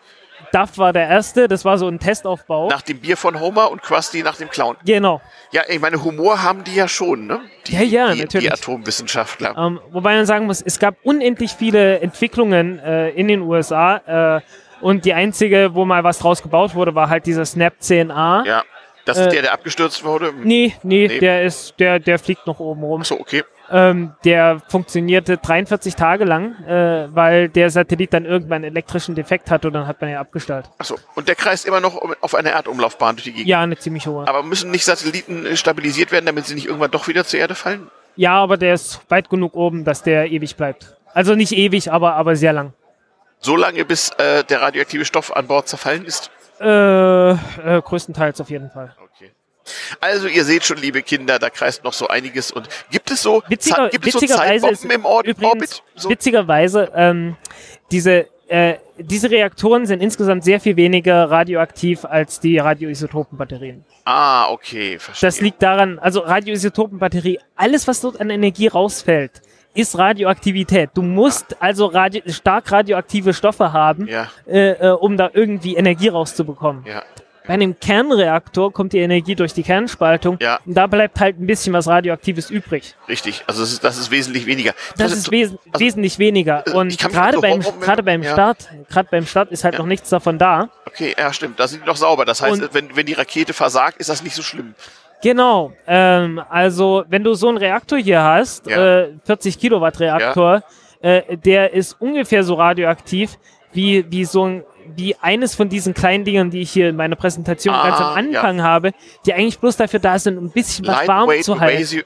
Speaker 1: Duff war der erste, das war so ein Testaufbau.
Speaker 2: Nach dem Bier von Homer und Krusty nach dem Clown.
Speaker 1: Genau.
Speaker 2: Ja, ich meine, Humor haben die ja schon, ne? Die,
Speaker 1: Ja, ja,
Speaker 2: die,
Speaker 1: natürlich.
Speaker 2: Die Atomwissenschaftler.
Speaker 1: Ähm, wobei man sagen muss, es gab unendlich viele Entwicklungen äh, in den USA. Äh, und die einzige, wo mal was draus gebaut wurde, war halt dieser Snap 10A.
Speaker 2: Ja. Das ist
Speaker 1: Äh,
Speaker 2: der, der abgestürzt wurde.
Speaker 1: Nee, nee,
Speaker 2: Nee.
Speaker 1: der ist, der, der fliegt noch oben rum.
Speaker 2: Achso, okay.
Speaker 1: Ähm, der funktionierte 43 Tage lang, äh, weil der Satellit dann irgendwann einen elektrischen Defekt hatte und dann hat man ihn abgestellt.
Speaker 2: Achso. Und der kreist immer noch auf einer Erdumlaufbahn durch die Gegend.
Speaker 1: Ja, eine ziemlich hohe.
Speaker 2: Aber müssen nicht Satelliten äh, stabilisiert werden, damit sie nicht irgendwann doch wieder zur Erde fallen?
Speaker 1: Ja, aber der ist weit genug oben, dass der ewig bleibt. Also nicht ewig, aber, aber sehr lang.
Speaker 2: So lange, bis äh, der radioaktive Stoff an Bord zerfallen ist?
Speaker 1: Äh, äh, größtenteils auf jeden Fall.
Speaker 2: Okay. Also ihr seht schon, liebe Kinder, da kreist noch so einiges. Und gibt es so,
Speaker 1: Witziger,
Speaker 2: gibt es so Zeitbomben im Or
Speaker 1: übrigens,
Speaker 2: Orbit? So?
Speaker 1: witzigerweise, ähm, diese, äh, diese Reaktoren sind insgesamt sehr viel weniger radioaktiv als die Radioisotopenbatterien.
Speaker 2: Ah, okay, verstehe.
Speaker 1: Das liegt daran, also Radioisotopenbatterie, alles was dort an Energie rausfällt, ist Radioaktivität. Du musst also radio stark radioaktive Stoffe haben,
Speaker 2: Ja,
Speaker 1: äh, äh, um da irgendwie Energie rauszubekommen.
Speaker 2: ja.
Speaker 1: Bei einem Kernreaktor kommt die Energie durch die Kernspaltung
Speaker 2: Ja.
Speaker 1: und da bleibt halt ein bisschen was Radioaktives übrig.
Speaker 2: Richtig, also das ist, das ist wesentlich weniger.
Speaker 1: Das ist wes
Speaker 2: also-
Speaker 1: wesentlich weniger. Und gerade beim, gerade beim
Speaker 2: ja.
Speaker 1: Start, gerade beim Start ist halt
Speaker 2: Ja.
Speaker 1: noch nichts davon da.
Speaker 2: Okay, ja, stimmt. Da sind die noch sauber. Das heißt,
Speaker 1: Und-
Speaker 2: wenn, wenn die Rakete versagt, ist das nicht so schlimm.
Speaker 1: Genau. Ähm, also wenn du so einen Reaktor hier hast, äh, 40 Kilowatt Reaktor, äh, der ist ungefähr so radioaktiv wie, wie so ein wie eines von diesen kleinen Dingern, die ich hier in meiner Präsentation
Speaker 2: Ah,
Speaker 1: ganz am Anfang habe, die eigentlich bloß dafür da sind, um ein bisschen was warm zu halten.
Speaker 2: Radio,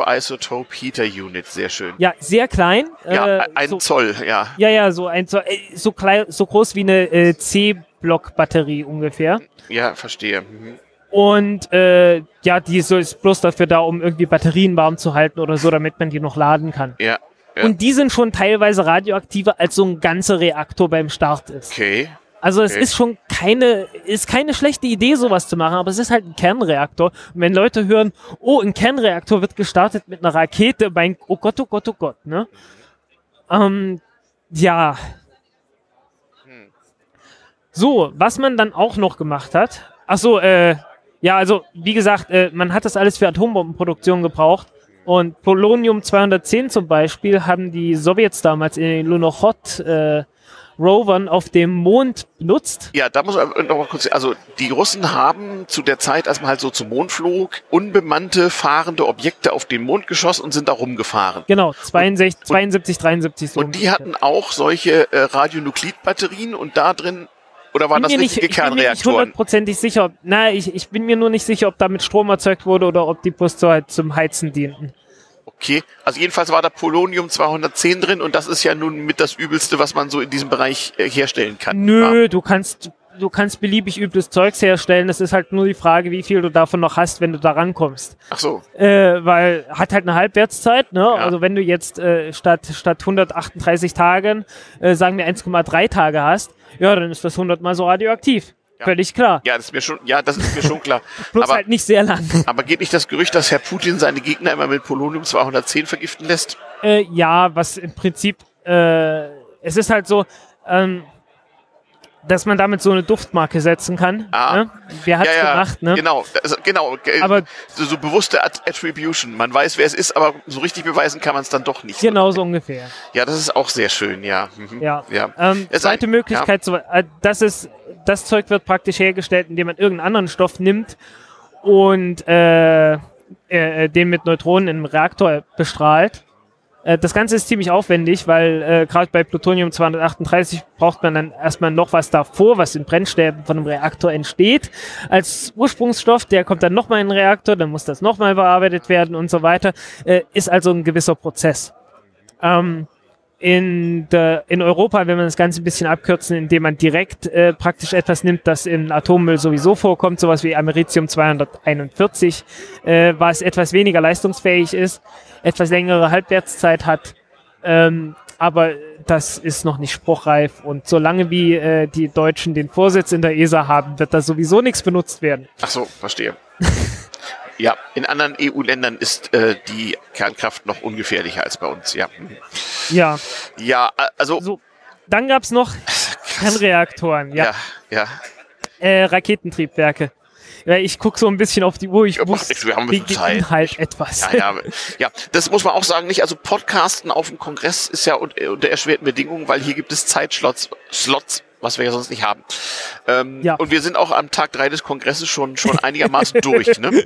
Speaker 2: Radioisotope Heater Unit, sehr schön.
Speaker 1: Ja, sehr klein.
Speaker 2: Ja,
Speaker 1: äh,
Speaker 2: ein
Speaker 1: so,
Speaker 2: Zoll, ja.
Speaker 1: Ja, ja, so ein so, äh, so klein, so groß wie eine äh, C-Block-Batterie ungefähr.
Speaker 2: Ja, verstehe. Mhm.
Speaker 1: Und äh, ja, die ist bloß dafür da, um irgendwie Batterien warm zu halten oder so, damit man die noch laden kann.
Speaker 2: Ja, ja.
Speaker 1: Und die sind schon teilweise radioaktiver, als so ein ganzer Reaktor beim Start ist.
Speaker 2: okay.
Speaker 1: Also es
Speaker 2: Okay.
Speaker 1: ist schon keine, ist keine schlechte Idee, sowas zu machen, aber es ist halt ein Kernreaktor. Und wenn Leute hören, oh, ein Kernreaktor wird gestartet mit einer Rakete, mein, oh Gott, oh Gott, oh Gott, ne? Ähm, ja. So, was man dann auch noch gemacht hat. Ach so, äh, ja, also wie gesagt, äh, man hat das alles für Atombombenproduktion gebraucht. Und Polonium 210 zum Beispiel haben die Sowjets damals in den Lunokhod äh, Rovern auf dem Mond benutzt.
Speaker 2: Ja, da muss man noch mal kurz, also die Russen haben zu der Zeit, als man halt so zum Mond flog, unbemannte fahrende Objekte auf den Mond geschossen und sind da rumgefahren.
Speaker 1: Genau, 62, 72, 73 so.
Speaker 2: Und die hatten auch solche äh, Radionuklidbatterien und da drin, oder waren das
Speaker 1: nicht,
Speaker 2: richtige
Speaker 1: ich bin mir nicht
Speaker 2: Kernreaktoren?
Speaker 1: hundertprozentig sicher, na, ich, ich bin mir nur nicht sicher, ob damit Strom erzeugt wurde oder ob die so halt zum Heizen dienten.
Speaker 2: Okay, also jedenfalls war da Polonium 210 drin und das ist ja nun mit das Übelste, was man so in diesem Bereich äh, herstellen kann.
Speaker 1: Nö, du kannst, du kannst beliebig übles Zeugs herstellen. Es ist halt nur die Frage, wie viel du davon noch hast, wenn du da rankommst.
Speaker 2: Ach so,
Speaker 1: Äh, weil hat halt eine Halbwertszeit, ne?
Speaker 2: Ja.
Speaker 1: Also wenn du jetzt äh, statt, statt 138 Tagen, äh, sagen wir 1,3 Tage hast, ja, dann ist das 100 mal so radioaktiv.
Speaker 2: Ja.
Speaker 1: Völlig klar.
Speaker 2: ja, das ist mir schon, ja, das ist mir schon klar.
Speaker 1: Bloß
Speaker 2: aber,
Speaker 1: halt nicht sehr lang.
Speaker 2: aber geht nicht das Gerücht, dass Herr Putin seine Gegner immer mit Polonium 210 vergiften lässt?
Speaker 1: Äh, ja, was im Prinzip äh, es ist halt so, ähm, dass man damit so eine Duftmarke setzen kann.
Speaker 2: Ah.
Speaker 1: Ne? Wer hat's
Speaker 2: ja, ja,
Speaker 1: gemacht, ne?
Speaker 2: Genau, also, genau. ge-
Speaker 1: Aber-
Speaker 2: so, so bewusste At Attribution. Man weiß, wer es ist, aber so richtig beweisen kann man es dann doch nicht.
Speaker 1: Genau so ungefähr.
Speaker 2: Ja, das ist auch sehr schön, ja. Mhm.
Speaker 1: Ja.
Speaker 2: ja.
Speaker 1: Ähm,
Speaker 2: Es
Speaker 1: zweite
Speaker 2: ein-
Speaker 1: Möglichkeit, so, äh, das ist, das Zeug wird praktisch hergestellt, indem man irgendeinen anderen Stoff nimmt und äh, äh, den mit Neutronen im Reaktor bestrahlt. Äh, das Ganze ist ziemlich aufwendig, weil äh, gerade bei Plutonium 238 braucht man dann erstmal noch was davor, was in Brennstäben von einem Reaktor entsteht. Als Ursprungsstoff, der kommt dann nochmal in den Reaktor, dann muss das nochmal bearbeitet werden und so weiter. Äh, ist also ein gewisser Prozess. Ähm, in, der, in Europa, wenn man das Ganze ein bisschen abkürzen, indem man direkt äh, praktisch etwas nimmt, das im Atommüll sowieso vorkommt, sowas wie Americium 241, äh, was etwas weniger leistungsfähig ist, etwas längere Halbwertszeit hat, ähm, aber das ist noch nicht spruchreif und solange wie äh, die Deutschen den Vorsitz in der ESA haben, wird da sowieso nichts benutzt werden.
Speaker 2: Ach so, verstehe. ja, in anderen EU-Ländern ist äh, die Kernkraft noch ungefährlicher als bei uns, ja.
Speaker 1: Ja,
Speaker 2: Ja, also,
Speaker 1: so. Dann gab's noch Kernreaktoren, ja.
Speaker 2: ja, ja.
Speaker 1: Äh, Raketentriebwerke. Ja, ich gucke so ein bisschen auf die Uhr. Ich
Speaker 2: Ja,
Speaker 1: muss
Speaker 2: mach- wir haben
Speaker 1: wegen
Speaker 2: Zeit.
Speaker 1: Inhalt etwas.
Speaker 2: Ja, ja, ja, das muss man auch sagen, nicht. Also Podcasten auf dem Kongress ist ja un- unter erschwerten Bedingungen, weil hier gibt es Zeitslots, Slots, was wir ja sonst nicht haben. Ähm,
Speaker 1: Ja.
Speaker 2: Und wir sind auch am Tag drei des Kongresses schon, schon einigermaßen durch. Ne?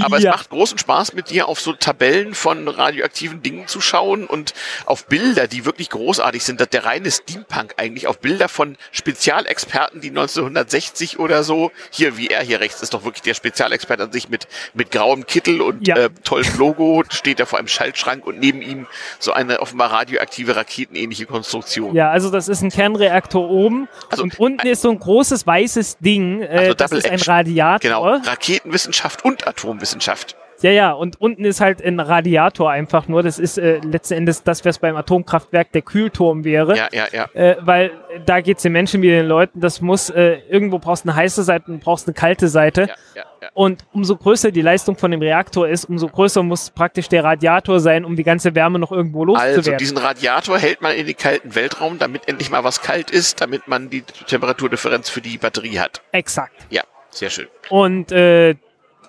Speaker 2: Aber es
Speaker 1: Ja.
Speaker 2: macht großen Spaß, mit dir auf so Tabellen von radioaktiven Dingen zu schauen und auf Bilder, die wirklich großartig sind. Das der reine Steampunk eigentlich, auf Bilder von Spezialexperten, die 1960 oder so, hier wie er hier rechts ist doch wirklich der Spezialexperte an sich mit, mit grauem Kittel und
Speaker 1: Ja.
Speaker 2: äh, tollem Logo, steht er vor einem Schaltschrank und neben ihm so eine offenbar radioaktive raketenähnliche Konstruktion.
Speaker 1: Ja, also das ist ein Kernreaktor oben
Speaker 2: Also,
Speaker 1: und unten ist so ein großes weißes Ding. Äh,
Speaker 2: Also
Speaker 1: das
Speaker 2: Double
Speaker 1: ist ein
Speaker 2: Action.
Speaker 1: Radiator.
Speaker 2: Genau, Raketenwissenschaft und Atomwissenschaft.
Speaker 1: Ja, ja, und unten ist halt ein Radiator einfach nur. Das ist äh, letzten Endes das, was beim Atomkraftwerk der Kühlturm wäre.
Speaker 2: Ja, ja, ja.
Speaker 1: Äh, weil da geht's den Menschen wie den Leuten. Das muss, äh, irgendwo brauchst du eine heiße Seite und brauchst eine kalte Seite.
Speaker 2: ja, ja, ja.
Speaker 1: Und umso größer die Leistung von dem Reaktor ist, umso größer muss praktisch der Radiator sein, um die ganze Wärme noch irgendwo loszuwerden.
Speaker 2: Also diesen Radiator hält man in den kalten Weltraum, damit endlich mal was kalt ist, damit man die Temperaturdifferenz für die Batterie hat.
Speaker 1: Exakt.
Speaker 2: Ja, sehr schön.
Speaker 1: Und äh,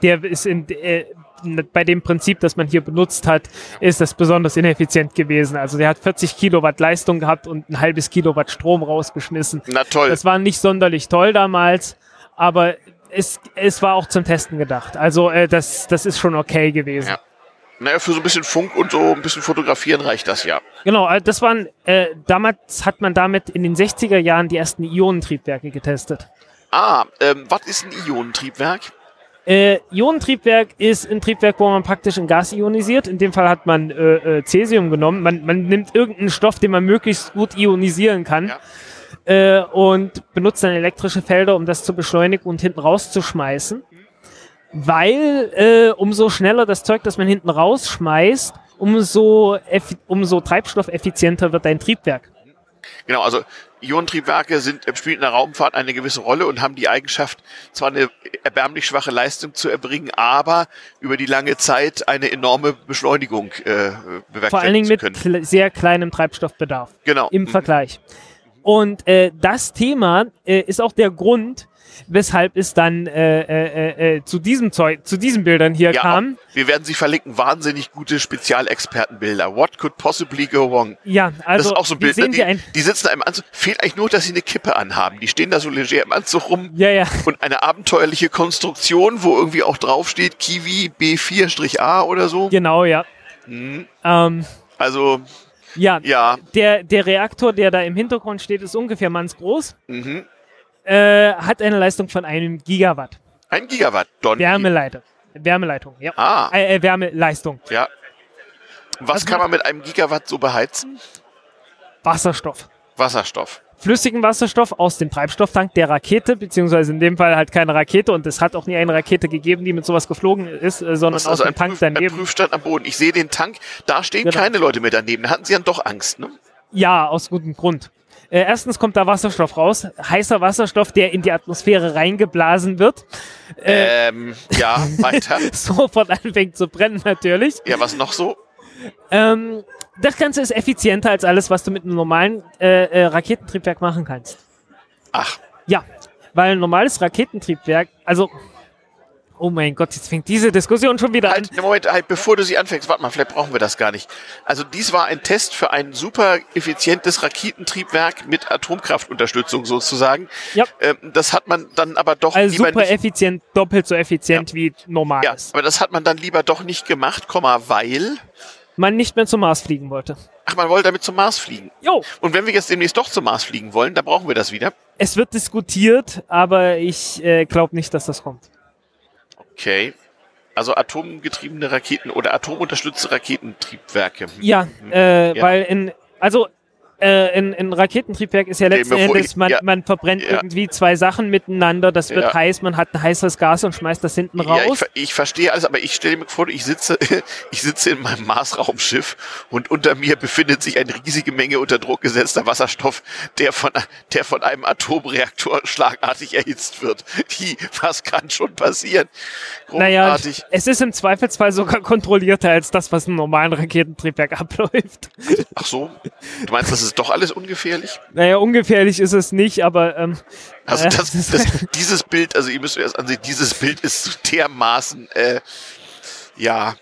Speaker 1: der ist in, äh, bei dem Prinzip, das man hier benutzt hat, ist das besonders ineffizient gewesen. Also der hat 40 Kilowatt Leistung gehabt und ein halbes Kilowatt Strom rausgeschmissen.
Speaker 2: Na toll.
Speaker 1: Das war nicht sonderlich toll damals, aber es, es war auch zum Testen gedacht. Also äh, das, das ist schon okay gewesen.
Speaker 2: Ja. Naja, für so ein bisschen Funk und so ein bisschen fotografieren reicht das ja.
Speaker 1: Genau, äh, das waren, äh, damals hat man damit in den 60er Jahren die ersten Ionentriebwerke getestet.
Speaker 2: Ah, ähm, was ist ein Ionentriebwerk?
Speaker 1: Äh, Ionentriebwerk ist ein Triebwerk, wo man praktisch ein Gas ionisiert. In dem Fall hat man äh, äh, Cäsium genommen. Man, man nimmt irgendeinen Stoff, den man möglichst gut ionisieren kann. Äh, und benutzt dann elektrische Felder, um das zu beschleunigen und hinten rauszuschmeißen. Weil äh, umso schneller das Zeug, das man hinten rausschmeißt, umso, umso treibstoffeffizienter wird dein Triebwerk.
Speaker 2: Genau, also Ionentriebwerke sind, äh, spielen in der Raumfahrt eine gewisse Rolle und haben die Eigenschaft, zwar eine erbärmlich schwache Leistung zu erbringen, aber über die lange Zeit eine enorme Beschleunigung äh, bewerkstelligen
Speaker 1: Vor allen Dingen mit kle- sehr kleinem Treibstoffbedarf.
Speaker 2: Genau.
Speaker 1: im
Speaker 2: Mhm.
Speaker 1: Vergleich. Und äh, das Thema äh, ist auch der Grund, weshalb es dann äh, äh, äh, zu diesem Zeug, zu diesen Bildern hier
Speaker 2: Ja,
Speaker 1: kam.
Speaker 2: auch- wir werden sie verlinken. Wahnsinnig gute Spezialexpertenbilder. What could possibly go wrong?
Speaker 1: Ja,
Speaker 2: Das
Speaker 1: also
Speaker 2: ist auch so ein Bild. ne?
Speaker 1: sehen
Speaker 2: Die, die sitzen da im Anzug. Fehlt eigentlich nur, dass sie eine Kippe anhaben. Die stehen da so leger im Anzug rum.
Speaker 1: ja, ja,
Speaker 2: Und eine abenteuerliche Konstruktion, wo irgendwie auch draufsteht Kiwi B4-A oder so.
Speaker 1: genau, ja.
Speaker 2: Mhm.
Speaker 1: Ähm,
Speaker 2: Also,
Speaker 1: ja,
Speaker 2: ja.
Speaker 1: der, der Reaktor, der da im Hintergrund steht, ist ungefähr mannsgroß,
Speaker 2: Mhm.
Speaker 1: Äh, hat eine Leistung von einem Gigawatt.
Speaker 2: Ein Gigawatt. Don.
Speaker 1: Wärmeleiter. Wärmeleitung, ja.
Speaker 2: Ah,
Speaker 1: Äh, äh, Wärmeleistung.
Speaker 2: ja. Was
Speaker 1: Also-
Speaker 2: kann man mit einem Gigawatt so beheizen?
Speaker 1: Wasserstoff.
Speaker 2: Wasserstoff.
Speaker 1: flüssigen Wasserstoff aus dem Treibstofftank der Rakete, beziehungsweise in dem Fall halt keine Rakete und es hat auch nie eine Rakete gegeben, die mit sowas geflogen ist, äh, sondern
Speaker 2: ist
Speaker 1: aus
Speaker 2: also
Speaker 1: dem
Speaker 2: ein,
Speaker 1: Tank
Speaker 2: Prüf, ein
Speaker 1: daneben.
Speaker 2: Prüfstand am Boden. Ich sehe den Tank, da stehen
Speaker 1: Genau.
Speaker 2: keine Leute mehr daneben. Da hatten sie dann doch Angst, ne?
Speaker 1: Ja, aus gutem Grund. Äh, erstens kommt da Wasserstoff raus, heißer Wasserstoff, der in die Atmosphäre reingeblasen wird,
Speaker 2: Ähm, ja, weiter.
Speaker 1: sofort anfängt zu brennen natürlich.
Speaker 2: Ja, was noch so?
Speaker 1: Ähm, das Ganze ist effizienter als alles, was du mit einem normalen äh, äh, Raketentriebwerk machen kannst.
Speaker 2: Ach,
Speaker 1: Ja, weil ein normales Raketentriebwerk, also, oh mein Gott, jetzt fängt diese Diskussion schon wieder an.
Speaker 2: halt, Moment, halt, bevor du sie anfängst, warte mal, vielleicht brauchen wir das gar nicht. Also dies war ein Test für ein super effizientes Raketentriebwerk mit Atomkraftunterstützung sozusagen.
Speaker 1: Ja.
Speaker 2: Ähm, das hat man dann aber doch
Speaker 1: Also
Speaker 2: lieber
Speaker 1: super
Speaker 2: nicht.
Speaker 1: effizient, doppelt so effizient wie
Speaker 2: Ja,
Speaker 1: normales.
Speaker 2: aber das hat man dann lieber doch nicht gemacht, Komma, weil.
Speaker 1: Man nicht mehr zum Mars fliegen wollte.
Speaker 2: Ach, man wollte damit zum Mars fliegen.
Speaker 1: Jo,
Speaker 2: Und wenn wir jetzt demnächst doch zum Mars fliegen wollen, dann brauchen wir das wieder.
Speaker 1: es wird diskutiert, aber ich äh, glaube nicht, dass das kommt.
Speaker 2: Okay. Also atomgetriebene Raketen oder atomunterstützte Raketentriebwerke. Hm.
Speaker 1: Ja, äh,
Speaker 2: Ja.
Speaker 1: weil in, also äh, in, in Raketentriebwerk ist ja letzten Endes,
Speaker 2: ich-
Speaker 1: man,
Speaker 2: ja.
Speaker 1: man verbrennt
Speaker 2: Ja.
Speaker 1: irgendwie zwei Sachen miteinander, das wird
Speaker 2: Ja.
Speaker 1: heiß, man hat ein heißes Gas und schmeißt das hinten
Speaker 2: ich,
Speaker 1: raus.
Speaker 2: ver- ich verstehe alles, aber ich stelle mir vor, ich sitze, ich sitze in meinem Marsraumschiff und unter mir befindet sich eine riesige Menge unter Druck gesetzter Wasserstoff, der von, der von einem Atomreaktor schlagartig erhitzt wird. Wie, was kann schon passieren?
Speaker 1: naja,
Speaker 2: Großartig.
Speaker 1: es ist im Zweifelsfall sogar kontrollierter als das, was im normalen Raketentriebwerk abläuft.
Speaker 2: Ach so, du meinst, das ist doch alles ungefährlich?
Speaker 1: Naja, ungefährlich ist es nicht, aber ähm,
Speaker 2: Also
Speaker 1: äh,
Speaker 2: das, das, dieses Bild, also ihr müsst euch das ansehen, dieses Bild ist so dermaßen, äh, ja,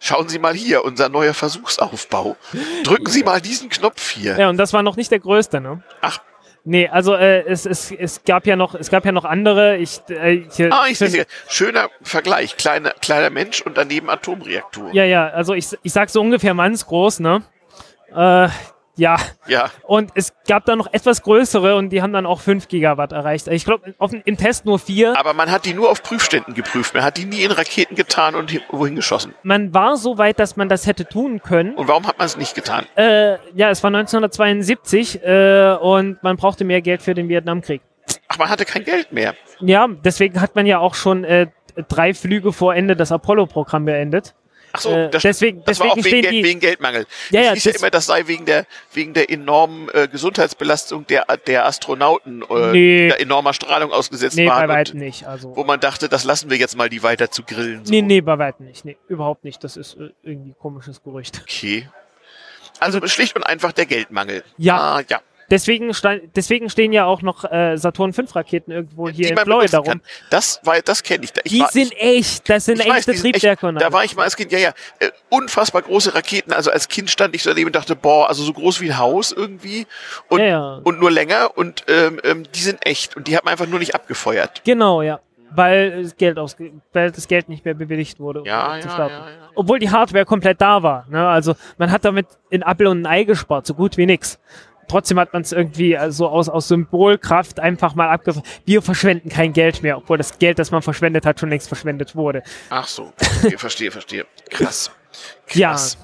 Speaker 2: schauen Sie mal hier, unser neuer Versuchsaufbau. Drücken Sie mal diesen Knopf hier.
Speaker 1: ja, und das war noch nicht der größte, ne?
Speaker 2: Ach,
Speaker 1: Nee, also äh, es, es, es gab ja noch, es gab ja noch andere. Ich, äh, hier,
Speaker 2: ah, ich sehe Schöner Vergleich. Kleiner, kleiner Mensch und daneben Atomreaktor.
Speaker 1: Ja, ja, also ich, ich sag so ungefähr mannsgroß, ne? Äh, ja,
Speaker 2: Ja,
Speaker 1: und es gab dann noch etwas größere und die haben dann auch 5 Gigawatt erreicht. Ich glaube, im Test nur 4.
Speaker 2: aber man hat die nur auf Prüfständen geprüft. Man hat die nie in Raketen getan und hi- wohin geschossen.
Speaker 1: Man war so weit, dass man das hätte tun können.
Speaker 2: Und warum hat man es nicht getan?
Speaker 1: Äh, ja, es war 1972 äh, und man brauchte mehr Geld für den Vietnamkrieg.
Speaker 2: Ach, man hatte kein Geld mehr.
Speaker 1: Ja, deswegen hat man ja auch schon äh, drei Flüge vor Ende das Apollo-Programm beendet.
Speaker 2: Ach so,
Speaker 1: Äh,
Speaker 2: das,
Speaker 1: deswegen-
Speaker 2: das war auch
Speaker 1: deswegen
Speaker 2: wegen, Geld,
Speaker 1: die-
Speaker 2: wegen Geldmangel.
Speaker 1: Ja, ja,
Speaker 2: es hieß ja
Speaker 1: das-
Speaker 2: immer, das sei wegen der, wegen der enormen äh, Gesundheitsbelastung der, der Astronauten, äh,
Speaker 1: Nee.
Speaker 2: der enormer Strahlung ausgesetzt
Speaker 1: Nee, bei
Speaker 2: waren.
Speaker 1: weitem
Speaker 2: Und,
Speaker 1: nicht. Also,
Speaker 2: wo man dachte, das lassen wir jetzt mal, die weiter zu grillen. So.
Speaker 1: nee, nee, bei weitem nicht. Nee, überhaupt nicht. Das ist äh, irgendwie ein komisches Gerücht.
Speaker 2: Okay. Also schlicht und einfach der Geldmangel.
Speaker 1: Ja.
Speaker 2: Ah, ja.
Speaker 1: Deswegen, stein- deswegen stehen ja auch noch äh, Saturn 5 Raketen irgendwo hier in Florida rum.
Speaker 2: Das, war- das kenne ich. ich
Speaker 1: Die
Speaker 2: war,
Speaker 1: sind echt, das sind
Speaker 2: weiß,
Speaker 1: echte
Speaker 2: echt-
Speaker 1: Triebwerke. und
Speaker 2: Da war ich mal als Kind, ja, ja, äh, unfassbar große Raketen. Also als Kind stand ich so daneben und dachte, boah, also so groß wie ein Haus irgendwie und,
Speaker 1: Ja, ja.
Speaker 2: und nur länger und ähm, ähm, die sind echt und die hat man einfach nur nicht abgefeuert.
Speaker 1: Genau, ja. Weil das Geld ausge weil das Geld nicht mehr bewilligt wurde. um
Speaker 2: Ja,
Speaker 1: starten.
Speaker 2: ja, ja.
Speaker 1: Obwohl die Hardware komplett da war. Ne? Also man hat damit in Apple und ein Ei gespart, so gut wie nix. Trotzdem hat man es irgendwie also aus, aus Symbolkraft einfach mal abgefahren. Wir verschwenden kein Geld mehr, obwohl das Geld, das man verschwendet hat, schon längst verschwendet wurde.
Speaker 2: Ach so, okay, verstehe, verstehe. Krass.
Speaker 1: Ja,
Speaker 2: Krass.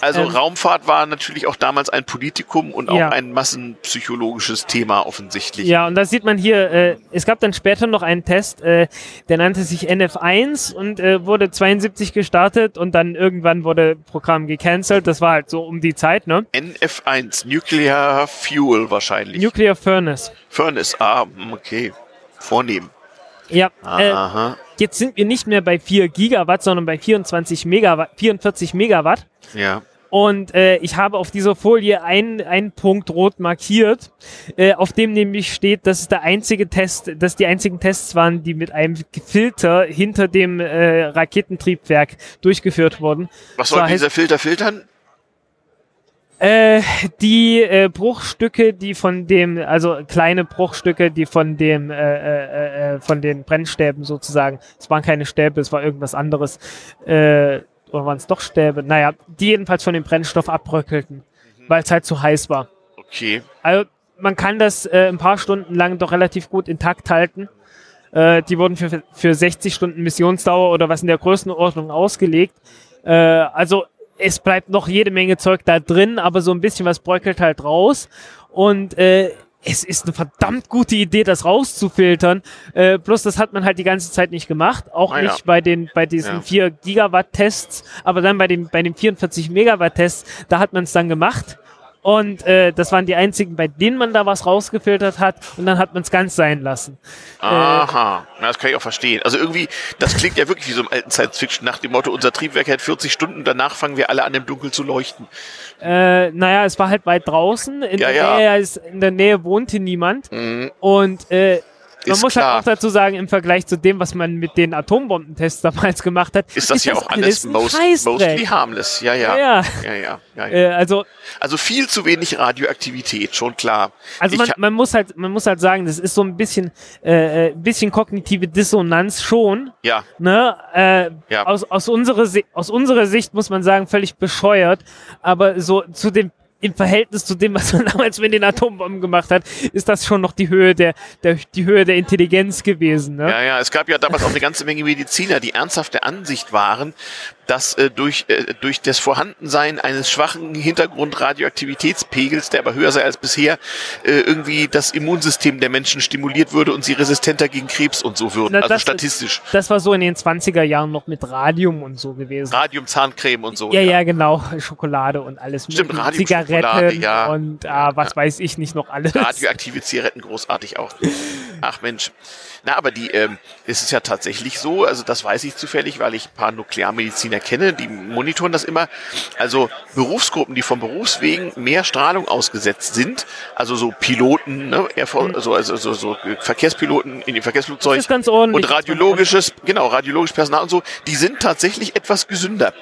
Speaker 2: Also
Speaker 1: Ähm,
Speaker 2: Raumfahrt war natürlich auch damals ein Politikum und auch
Speaker 1: Ja.
Speaker 2: ein massenpsychologisches Thema offensichtlich.
Speaker 1: Ja, und da sieht man hier, äh, es gab dann später noch einen Test, äh, der nannte sich NF1 und äh, wurde 72 gestartet und dann irgendwann wurde Programm gecancelt. Das war halt so um die Zeit, ne?
Speaker 2: NF1, Nuclear Fuel wahrscheinlich.
Speaker 1: Nuclear Furnace.
Speaker 2: Furnace, ah, okay. Vornehm.
Speaker 1: Ja, äh,
Speaker 2: Aha.
Speaker 1: jetzt sind wir nicht mehr bei 4 Gigawatt, sondern bei 24 Megawatt, 44 Megawatt.
Speaker 2: Ja.
Speaker 1: Und äh, ich habe auf dieser Folie einen, einen Punkt rot markiert, äh, auf dem nämlich steht, dass es der einzige Test, dass die einzigen Tests waren, die mit einem Filter hinter dem äh, Raketentriebwerk durchgeführt wurden.
Speaker 2: Was soll
Speaker 1: So heißt-
Speaker 2: dieser Filter filtern?
Speaker 1: Äh, die äh, Bruchstücke, die von dem, also kleine Bruchstücke, die von dem, äh, äh, äh, von den Brennstäben sozusagen, es waren keine Stäbe, es war irgendwas anderes, äh, oder waren es doch Stäbe? Naja, die jedenfalls von dem Brennstoff abbröckelten, weil es halt zu heiß war.
Speaker 2: Okay.
Speaker 1: Also man kann das ein paar Stunden lang doch relativ gut intakt halten. Die wurden für, für 60 Stunden Missionsdauer oder was in der Größenordnung ausgelegt. Äh, also es bleibt noch jede Menge Zeug da drin, aber so ein bisschen was bröckelt halt raus. Und äh, es ist eine verdammt gute Idee, das rauszufiltern. Äh, bloß das hat man halt die ganze Zeit nicht gemacht. Auch
Speaker 2: Ah, ja.
Speaker 1: nicht bei den bei diesen
Speaker 2: Ja.
Speaker 1: 4 Gigawatt Tests, aber dann bei dem bei den 44 Megawatt Tests, da hat man es dann gemacht. Und äh, das waren die einzigen, bei denen man da was rausgefiltert hat. Und dann hat man es ganz sein lassen.
Speaker 2: Aha, äh, das kann ich auch verstehen. Also irgendwie, das klingt ja wirklich wie so im alten Science-Fiction nach dem Motto, unser Triebwerk hält 40 Stunden, danach fangen wir alle an, im Dunkeln zu leuchten.
Speaker 1: Äh, naja, es war halt weit draußen. In,
Speaker 2: ja,
Speaker 1: der,
Speaker 2: ja.
Speaker 1: Nähe, in der Nähe wohnte niemand. Mhm. Und äh, man muss klar. halt auch dazu sagen, im Vergleich zu dem, was man mit den Atombombentests damals gemacht hat,
Speaker 2: ist das ist ja das auch alles, most, mostly harmless. Ja, ja.
Speaker 1: ja.
Speaker 2: ja, ja, ja,
Speaker 1: äh, also,
Speaker 2: also viel zu wenig Radioaktivität, schon klar.
Speaker 1: Also man, man, muss halt, man muss halt sagen, das ist so ein bisschen, äh, äh bisschen kognitive Dissonanz schon.
Speaker 2: Ja.
Speaker 1: Ne? Äh. Aus, aus, unserer, aus unserer Sicht muss man sagen, völlig bescheuert. Aber so zu dem im Verhältnis zu dem, was man damals mit den Atombomben gemacht hat, ist das schon noch die Höhe der, der, die Höhe der Intelligenz gewesen. Ne?
Speaker 2: Ja, ja, es gab ja damals auch eine ganze Menge Mediziner, die ernsthaft der Ansicht waren, dass äh, durch, äh, durch das Vorhandensein eines schwachen Hintergrundradioaktivitätspegels, der aber höher sei als bisher, äh, irgendwie das Immunsystem der Menschen stimuliert würde und sie resistenter gegen Krebs und so würden. Na, also
Speaker 1: das,
Speaker 2: statistisch.
Speaker 1: Das war so in den 20er Jahren noch mit Radium und so gewesen.
Speaker 2: Radium, Zahncreme und so.
Speaker 1: Ja, ja, ja genau. Schokolade und alles.
Speaker 2: Stimmt, Radium,
Speaker 1: Zigaretten
Speaker 2: ja.
Speaker 1: und ah, was
Speaker 2: ja.
Speaker 1: weiß ich nicht noch alles.
Speaker 2: Radioaktive Zigaretten großartig auch. Ach Mensch. Na, aber die, ähm, es ist ja tatsächlich so, also das weiß ich zufällig, weil ich ein paar Nuklearmediziner kenne, die monitoren das immer. Also Berufsgruppen, die vom Berufswegen mehr Strahlung ausgesetzt sind, also so Piloten, ne, mhm. also, also so, so Verkehrspiloten in den Verkehrsflugzeugen und radiologisches, genau, radiologisches Personal und so, die sind tatsächlich etwas gesünder.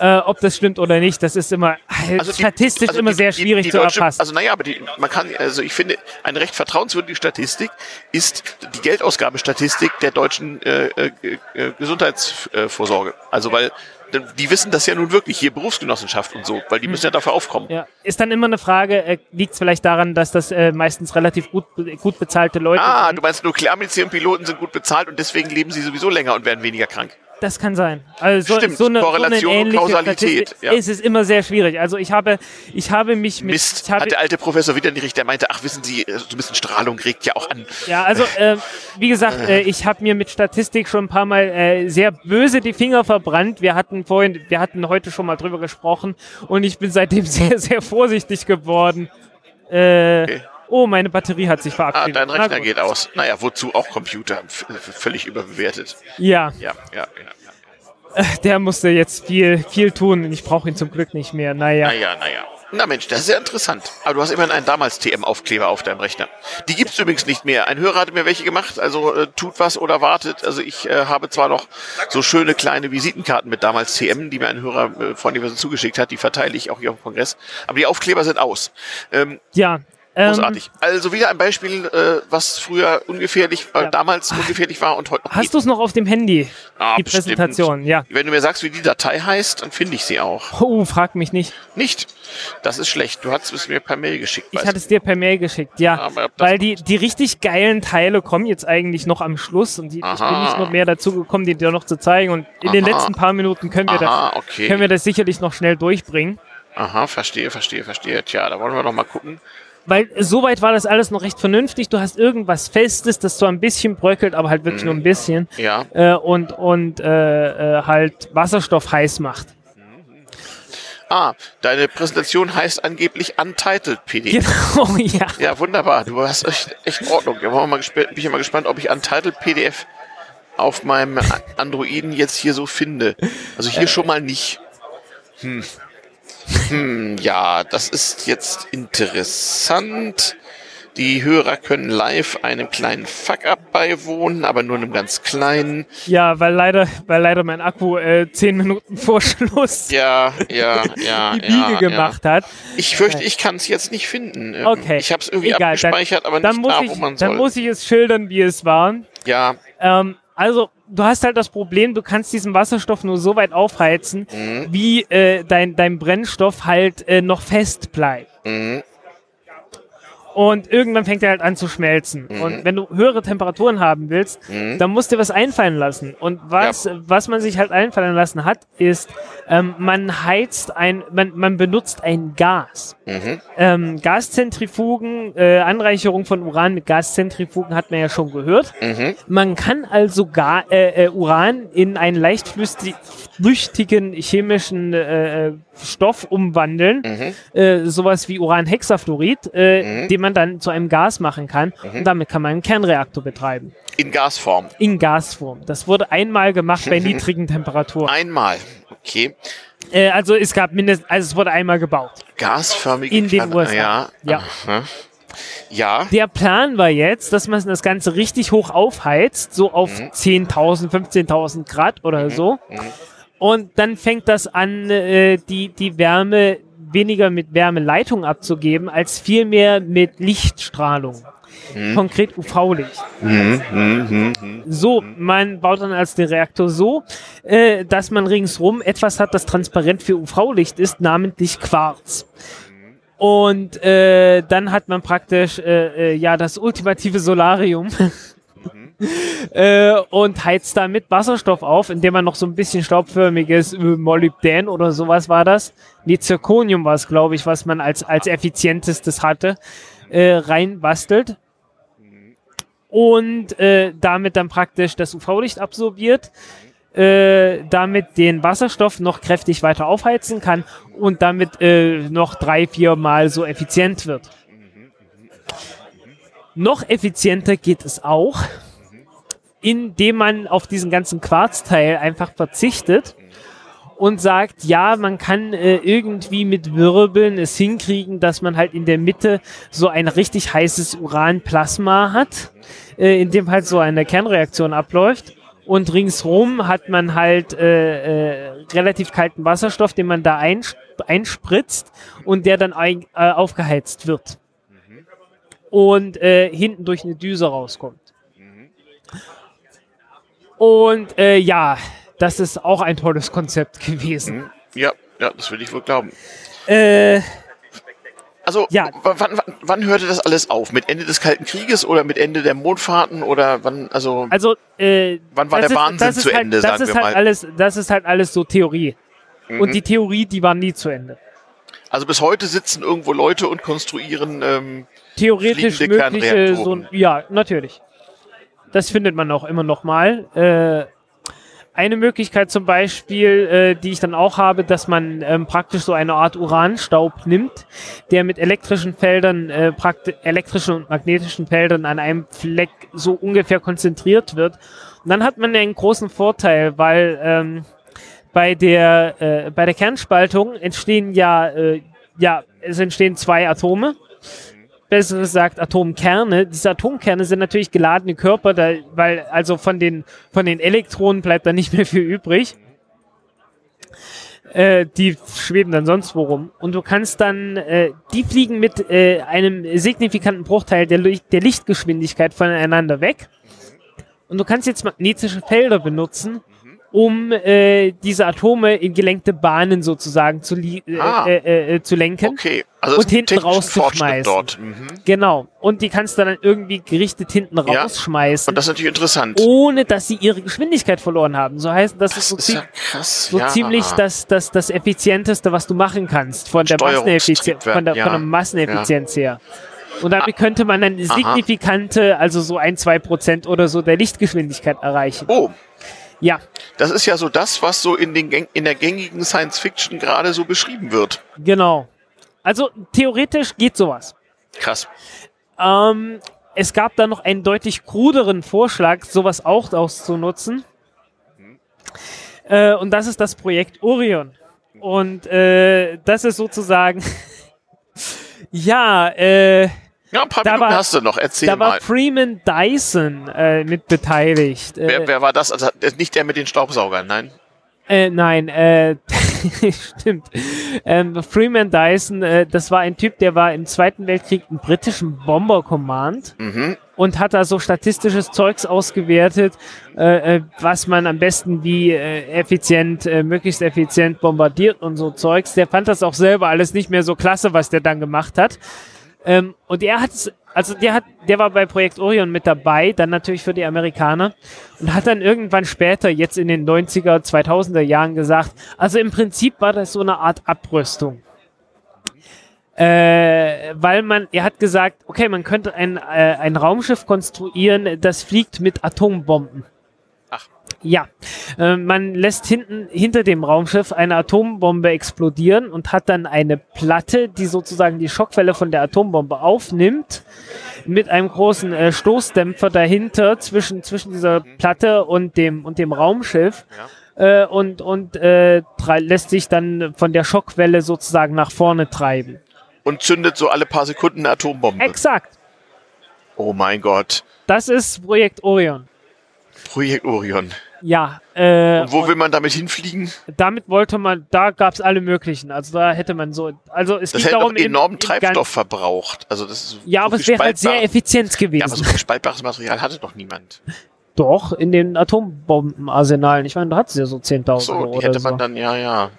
Speaker 1: Äh, ob das stimmt oder nicht, das ist immer also die, statistisch also immer die, sehr schwierig die, zu erfassen.
Speaker 2: Also naja, aber die, man kann, also ich finde, eine recht vertrauenswürdige Statistik ist die Geldausgabestatistik der deutschen äh, äh, äh Gesundheitsvorsorge. Also weil die wissen das ja nun wirklich hier Berufsgenossenschaft und so, weil die müssen ja dafür aufkommen.
Speaker 1: Ja. Ist dann immer eine Frage, äh, liegt es vielleicht daran, dass das äh, meistens relativ gut, gut bezahlte Leute
Speaker 2: ah,
Speaker 1: sind?
Speaker 2: du meinst Nuklearmedizin und Piloten sind gut bezahlt und deswegen leben sie sowieso länger und werden weniger krank.
Speaker 1: Das kann sein. Also
Speaker 2: Stimmt,
Speaker 1: so eine,
Speaker 2: Korrelation
Speaker 1: so eine
Speaker 2: und Kausalität.
Speaker 1: Ja. Es ist immer sehr schwierig. Also ich habe, ich habe mich
Speaker 2: mit... Mist, habe, hat der alte Professor wieder nicht, der meinte, ach wissen Sie, so ein bisschen Strahlung regt ja auch an.
Speaker 1: Ja, also äh, wie gesagt, äh, ich habe mir mit Statistik schon ein paar Mal äh, sehr böse die Finger verbrannt. Wir hatten vorhin, wir hatten heute schon mal drüber gesprochen und ich bin seitdem sehr, sehr vorsichtig geworden. Äh, okay. Oh, meine Batterie hat sich verabschiedet.
Speaker 2: Ah, dein Rechner geht aus. Naja, wozu auch Computer? völlig überbewertet.
Speaker 1: Ja.
Speaker 2: Ja, ja, ja.
Speaker 1: Äh, der musste jetzt viel, viel tun ich brauche ihn zum Glück nicht mehr. Naja.
Speaker 2: Naja, naja. Na Mensch, das ist ja interessant. Aber du hast immerhin einen damals TM-Aufkleber auf deinem Rechner. Die gibt's übrigens nicht mehr. Ein Hörer hat mir welche gemacht, also äh, tut was oder wartet. Also ich äh, habe zwar noch so schöne kleine Visitenkarten mit damals TM, die mir ein Hörer äh, von dem zugeschickt hat, die verteile ich auch hier auf dem Kongress. Aber die Aufkleber sind aus.
Speaker 1: Ähm, ja,
Speaker 2: Großartig. Ähm, also wieder ein Beispiel, äh, was früher ungefährlich, äh, ja. damals ungefährlich war und heute
Speaker 1: noch Hast du es noch auf dem Handy? Ah, die bestimmt. Präsentation, ja.
Speaker 2: Wenn du mir sagst, wie die Datei heißt, dann finde ich sie auch.
Speaker 1: Oh, frag mich nicht.
Speaker 2: Nicht? Das ist schlecht. Du hast es mir per Mail geschickt.
Speaker 1: Ich hatte es dir per Mail geschickt, ja. Weil die, die richtig geilen Teile kommen jetzt eigentlich noch am Schluss und die, ich bin nicht noch mehr dazu gekommen, die dir noch zu zeigen. Und in Aha. den letzten paar Minuten können wir, Aha, das, okay. können wir das sicherlich noch schnell durchbringen.
Speaker 2: Aha, verstehe, verstehe, verstehe. Tja, da wollen wir doch mal gucken
Speaker 1: weil soweit war das alles noch recht vernünftig. Du hast irgendwas Festes, das so ein bisschen bröckelt, aber halt wirklich mhm. nur ein bisschen.
Speaker 2: Ja.
Speaker 1: Äh, und und äh, äh, halt Wasserstoff heiß macht.
Speaker 2: Ah, deine Präsentation heißt angeblich Untitled PDF.
Speaker 1: Genau, ja.
Speaker 2: Ja, wunderbar. Du hast echt, echt Ordnung. Ja, mal bin ich mal gespannt, ob ich Untitled PDF auf meinem Androiden jetzt hier so finde. Also hier äh. schon mal nicht. Hm. Hm, ja, das ist jetzt interessant. Die Hörer können live einem kleinen Fuck-up beiwohnen, aber nur einem ganz kleinen.
Speaker 1: Ja, weil leider, weil leider mein Akku äh, zehn Minuten vor Schluss
Speaker 2: ja, ja, ja,
Speaker 1: die Biege
Speaker 2: ja,
Speaker 1: gemacht
Speaker 2: ja.
Speaker 1: hat.
Speaker 2: Ich fürchte, ich kann es jetzt nicht finden.
Speaker 1: Ähm, okay.
Speaker 2: Ich habe es irgendwie
Speaker 1: Egal,
Speaker 2: abgespeichert,
Speaker 1: dann,
Speaker 2: aber
Speaker 1: dann
Speaker 2: nicht da,
Speaker 1: ich,
Speaker 2: wo man soll.
Speaker 1: Dann muss ich es schildern, wie es war.
Speaker 2: Ja.
Speaker 1: Ähm, also du hast halt das Problem, du kannst diesen Wasserstoff nur so weit aufheizen, mhm. wie äh, dein, dein Brennstoff halt äh, noch fest bleibt. Mhm. Und irgendwann fängt er halt an zu schmelzen.
Speaker 2: Mhm.
Speaker 1: Und wenn du höhere Temperaturen haben willst,
Speaker 2: Mhm.
Speaker 1: dann musst du was einfallen lassen. Und was, was man sich halt einfallen lassen hat, ist, ähm, man heizt ein, man, man benutzt ein Gas.
Speaker 2: Mhm.
Speaker 1: Ähm, Gaszentrifugen, äh, Anreicherung von Uran mit Gaszentrifugen hat man ja schon gehört.
Speaker 2: Mhm.
Speaker 1: Man kann also Ga äh, äh, Uran in einen leicht flüchtigen chemischen äh, äh, Stoff umwandeln,
Speaker 2: Mhm.
Speaker 1: äh, sowas wie Uranhexafluorid,
Speaker 2: Mhm.
Speaker 1: den man dann zu einem Gas machen kann und damit kann man einen Kernreaktor betreiben.
Speaker 2: In Gasform.
Speaker 1: In Gasform. Das wurde einmal gemacht bei niedrigen Temperaturen.
Speaker 2: Einmal. Okay.
Speaker 1: Äh, also es gab mindestens, also es wurde einmal gebaut.
Speaker 2: Gasförmige
Speaker 1: In den USA.
Speaker 2: Ja.
Speaker 1: Ja.
Speaker 2: Aha. Ja.
Speaker 1: Der Plan war jetzt, dass man das Ganze richtig hoch aufheizt, so auf 10.000, 15.000 Grad oder so. Und dann fängt das an, äh, die, die Wärme weniger mit Wärmeleitung abzugeben, als vielmehr mit Lichtstrahlung. Konkret UV-Licht. So, man baut dann als den Reaktor so, äh, dass man ringsrum etwas hat, das transparent für UV-Licht ist, namentlich Quarz. Und äh, dann hat man praktisch äh, äh, ja das ultimative Solarium äh, und heizt damit Wasserstoff auf, indem man noch so ein bisschen staubförmiges äh, Molybdän oder sowas war das. Nee, Zirconium war es, glaube ich, was man als, als effizientestes hatte, äh, reinbastelt. Und äh, damit dann praktisch das UV-Licht absorbiert äh, damit den Wasserstoff noch kräftig weiter aufheizen kann und damit äh, noch drei, vier Mal so effizient wird. Noch effizienter geht es auch, indem man auf diesen ganzen Quarzteil einfach verzichtet und sagt, ja, man kann äh, irgendwie mit Wirbeln es hinkriegen, dass man halt in der Mitte so ein richtig heißes Uranplasma hat, äh, in dem halt so eine Kernreaktion abläuft. Und ringsrum hat man halt äh, äh, relativ kalten Wasserstoff, den man da einsp einspritzt und der dann ein, äh, aufgeheizt wird. Und äh, hinten durch eine Düse rauskommt. Und äh, ja, das ist auch ein tolles Konzept gewesen.
Speaker 2: Mhm. Ja, ja, das will ich wohl glauben.
Speaker 1: Äh,
Speaker 2: Also,
Speaker 1: Ja.
Speaker 2: wann, wann, wann hörte das alles auf? Mit Ende des Kalten Krieges oder mit Ende der Mondfahrten oder wann, also,
Speaker 1: also, äh,
Speaker 2: wann war der
Speaker 1: ist-
Speaker 2: Wahnsinn
Speaker 1: das ist
Speaker 2: zu
Speaker 1: halt,
Speaker 2: Ende,
Speaker 1: das
Speaker 2: sagen
Speaker 1: ist
Speaker 2: wir
Speaker 1: halt
Speaker 2: mal? Mhm.
Speaker 1: Alles, das ist halt alles so Theorie. Und die Theorie, die war nie zu Ende.
Speaker 2: Also bis heute sitzen irgendwo Leute und konstruieren, ähm,
Speaker 1: Theoretisch mögliche, so,
Speaker 2: Kernreaktoren.
Speaker 1: ja, natürlich. Das findet man auch immer noch mal. Äh, eine Möglichkeit zum Beispiel, äh, die ich dann auch habe, dass man ähm, praktisch so eine Art Uranstaub nimmt, der mit elektrischen Feldern, äh, praktisch elektrischen und magnetischen Feldern an einem Fleck so ungefähr konzentriert wird. Und dann hat man einen großen Vorteil, weil ähm, bei der äh, bei der Kernspaltung entstehen ja äh, ja es entstehen zwei Atome besser gesagt Atomkerne. Diese Atomkerne sind natürlich geladene Körper, da, weil also von den, von den Elektronen bleibt da nicht mehr viel übrig. Äh, die schweben dann sonst wo rum. Und du kannst dann, äh, die fliegen mit äh, einem signifikanten Bruchteil der, der Lichtgeschwindigkeit voneinander weg. Und du kannst jetzt magnetische Felder benutzen, um äh, diese Atome in gelenkte Bahnen sozusagen zu, äh,
Speaker 2: Ah.
Speaker 1: äh, äh, zu lenken.
Speaker 2: okay. Also
Speaker 1: Und hinten rauszuschmeißen.
Speaker 2: Dort. Mhm.
Speaker 1: Genau. Und die kannst du dann irgendwie gerichtet hinten
Speaker 2: Ja.
Speaker 1: rausschmeißen,
Speaker 2: Und das ist natürlich interessant.
Speaker 1: ohne dass sie ihre Geschwindigkeit verloren haben. So heißt das, ist
Speaker 2: das
Speaker 1: so,
Speaker 2: ist ja krass.
Speaker 1: so
Speaker 2: ja.
Speaker 1: ziemlich das, das, das Effizienteste, was du machen kannst von der, Masseneffizienz, von der, von der Masseneffizienz her. Und damit könnte man dann signifikante, also so ein, zwei Prozent oder so der Lichtgeschwindigkeit erreichen.
Speaker 2: Oh,
Speaker 1: Ja,
Speaker 2: das ist ja so das, was so in, den, in der gängigen Science Fiction gerade so beschrieben wird.
Speaker 1: genau. Also theoretisch geht sowas.
Speaker 2: Krass.
Speaker 1: Ähm, es gab da noch einen deutlich kruderen Vorschlag, sowas auch auszunutzen. Äh, und das ist das Projekt Orion. Und äh, das ist sozusagen, ja, äh,
Speaker 2: Ja, ein paar
Speaker 1: Da
Speaker 2: Minuten
Speaker 1: war-
Speaker 2: hast du noch. Erzähl
Speaker 1: da war
Speaker 2: mal.
Speaker 1: Freeman Dyson äh, mit beteiligt. Äh,
Speaker 2: Wer, wer war das? Also nicht der mit den Staubsaugern, nein.
Speaker 1: Äh, nein, äh, stimmt. Ähm, Freeman Dyson, äh, das war ein Typ, der war im Zweiten Weltkrieg im britischen Bomber Command
Speaker 2: Mhm.
Speaker 1: und hat da so statistisches Zeugs ausgewertet, äh, äh, was man am besten wie äh, effizient, äh, möglichst effizient bombardiert und so Zeugs. Der fand das auch selber alles nicht mehr so klasse, was der dann gemacht hat. Ähm, und er hat also der hat, der war bei Projekt Orion mit dabei, dann natürlich für die Amerikaner und hat dann irgendwann später, jetzt in den 90er, 2000er Jahren gesagt, also im Prinzip war das so eine Art Abrüstung. Äh, weil man, er hat gesagt, okay, man könnte ein, äh, ein Raumschiff konstruieren, das fliegt mit Atombomben. Ja, äh, man lässt hinten hinter dem Raumschiff eine Atombombe explodieren und hat dann eine Platte, die sozusagen die Schockwelle von der Atombombe aufnimmt, mit einem großen äh, Stoßdämpfer dahinter zwischen zwischen dieser Platte und dem und dem Raumschiff. Äh, und und äh, lässt sich dann von der Schockwelle sozusagen nach vorne treiben.
Speaker 2: Und zündet so alle paar Sekunden eine Atombombe.
Speaker 1: Exakt.
Speaker 2: oh mein Gott.
Speaker 1: Das ist Projekt Orion.
Speaker 2: Projekt Orion.
Speaker 1: Ja, äh,
Speaker 2: Und wo will man damit hinfliegen?
Speaker 1: damit wollte man, da gab es alle möglichen. Also da hätte man so, also es
Speaker 2: Das hätte
Speaker 1: darum,
Speaker 2: doch enormen
Speaker 1: im- im
Speaker 2: Treibstoff verbraucht. Also das ist
Speaker 1: Ja,
Speaker 2: so
Speaker 1: aber es wäre halt sehr effizient
Speaker 2: Ja, aber
Speaker 1: gewesen.
Speaker 2: so viel spaltbares Material hatte doch niemand.
Speaker 1: Doch, in den Atombombenarsenalen. Ich meine, da hat es ja so 10.000
Speaker 2: So, die hätte
Speaker 1: so.
Speaker 2: man dann, ja, ja.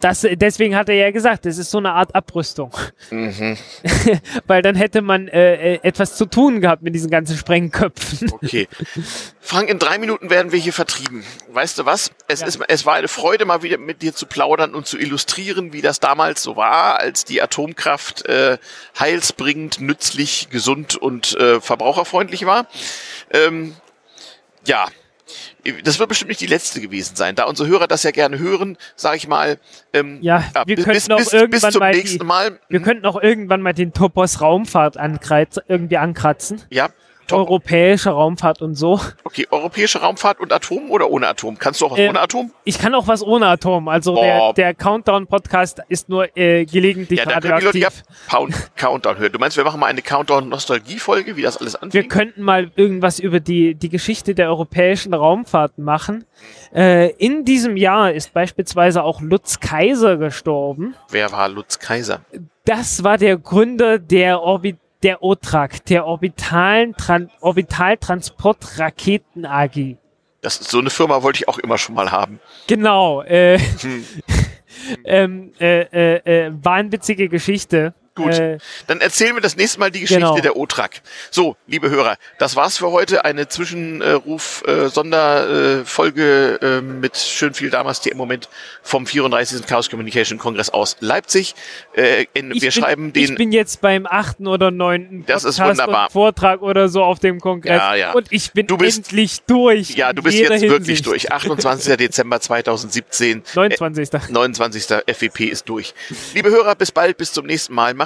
Speaker 1: Das, deswegen hat er ja gesagt, es ist so eine Art Abrüstung.
Speaker 2: Mhm.
Speaker 1: Weil dann hätte man äh, äh, etwas zu tun gehabt mit diesen ganzen Sprengköpfen.
Speaker 2: Okay. Frank, in drei Minuten werden wir hier vertrieben. Weißt du was? Es,
Speaker 1: Ja.
Speaker 2: ist, es war eine Freude, mal wieder mit dir zu plaudern und zu illustrieren, wie das damals so war, als die Atomkraft äh, heilsbringend, nützlich, gesund und äh, verbraucherfreundlich war. Ähm, ja, das wird bestimmt nicht die letzte gewesen sein. Da unsere Hörer das ja gerne hören, sage ich mal. Ähm,
Speaker 1: Ja, wir
Speaker 2: bis,
Speaker 1: könnten
Speaker 2: bis,
Speaker 1: auch
Speaker 2: bis, bis
Speaker 1: irgendwann
Speaker 2: zum
Speaker 1: mal die-
Speaker 2: nächsten Mal.
Speaker 1: Wir könnten auch irgendwann mal den Topos Raumfahrt irgendwie ankratzen.
Speaker 2: Ja.
Speaker 1: Europäische Raumfahrt und so.
Speaker 2: Okay, europäische Raumfahrt und Atom oder ohne Atom? Kannst du auch was
Speaker 1: Ähm,
Speaker 2: ohne Atom?
Speaker 1: Ich kann auch was ohne Atom. Also der,
Speaker 2: Boah.
Speaker 1: der Countdown-Podcast ist nur äh, gelegentlich
Speaker 2: Ja, können die Leute
Speaker 1: radioaktiv.
Speaker 2: ja Pound, Countdown hören. Du meinst, wir machen mal eine Countdown-Nostalgie-Folge, wie das alles
Speaker 1: Wir
Speaker 2: anfängt?
Speaker 1: könnten mal irgendwas über die, die Geschichte der europäischen Raumfahrt machen. Äh, in diesem Jahr ist beispielsweise auch Lutz Kaiser gestorben.
Speaker 2: Wer war Lutz Kaiser?
Speaker 1: Das war der Gründer der Orbit der OTRAG, der Orbitalen Tran Orbitaltransportraketen AG.
Speaker 2: Das ist so eine Firma wollte ich auch immer schon mal haben.
Speaker 1: Genau. Äh,
Speaker 2: Hm.
Speaker 1: ähm, äh, äh, äh, wahnwitzige Geschichte.
Speaker 2: Gut.
Speaker 1: Äh,
Speaker 2: Dann erzählen wir das nächste Mal die Geschichte
Speaker 1: Genau.
Speaker 2: der OTRAG. So, liebe Hörer, das war's für heute. Eine Zwischenruf-Sonderfolge äh, mit schön viel damals die im Moment vom 34. Chaos Communication Kongress aus Leipzig. Äh, in,
Speaker 1: ich
Speaker 2: wir
Speaker 1: bin,
Speaker 2: schreiben
Speaker 1: Ich
Speaker 2: den.
Speaker 1: bin jetzt beim achten oder neunten
Speaker 2: Das ist wunderbar.
Speaker 1: und Vortrag oder so auf dem Kongress.
Speaker 2: Ja, ja.
Speaker 1: Und ich bin
Speaker 2: bist-
Speaker 1: endlich durch.
Speaker 2: Ja, du bist jetzt wirklich
Speaker 1: Hinsicht.
Speaker 2: durch. 28. Dezember 2017.
Speaker 1: 29.
Speaker 2: 29. FWP ist durch. Liebe Hörer, bis bald, bis zum nächsten Mal.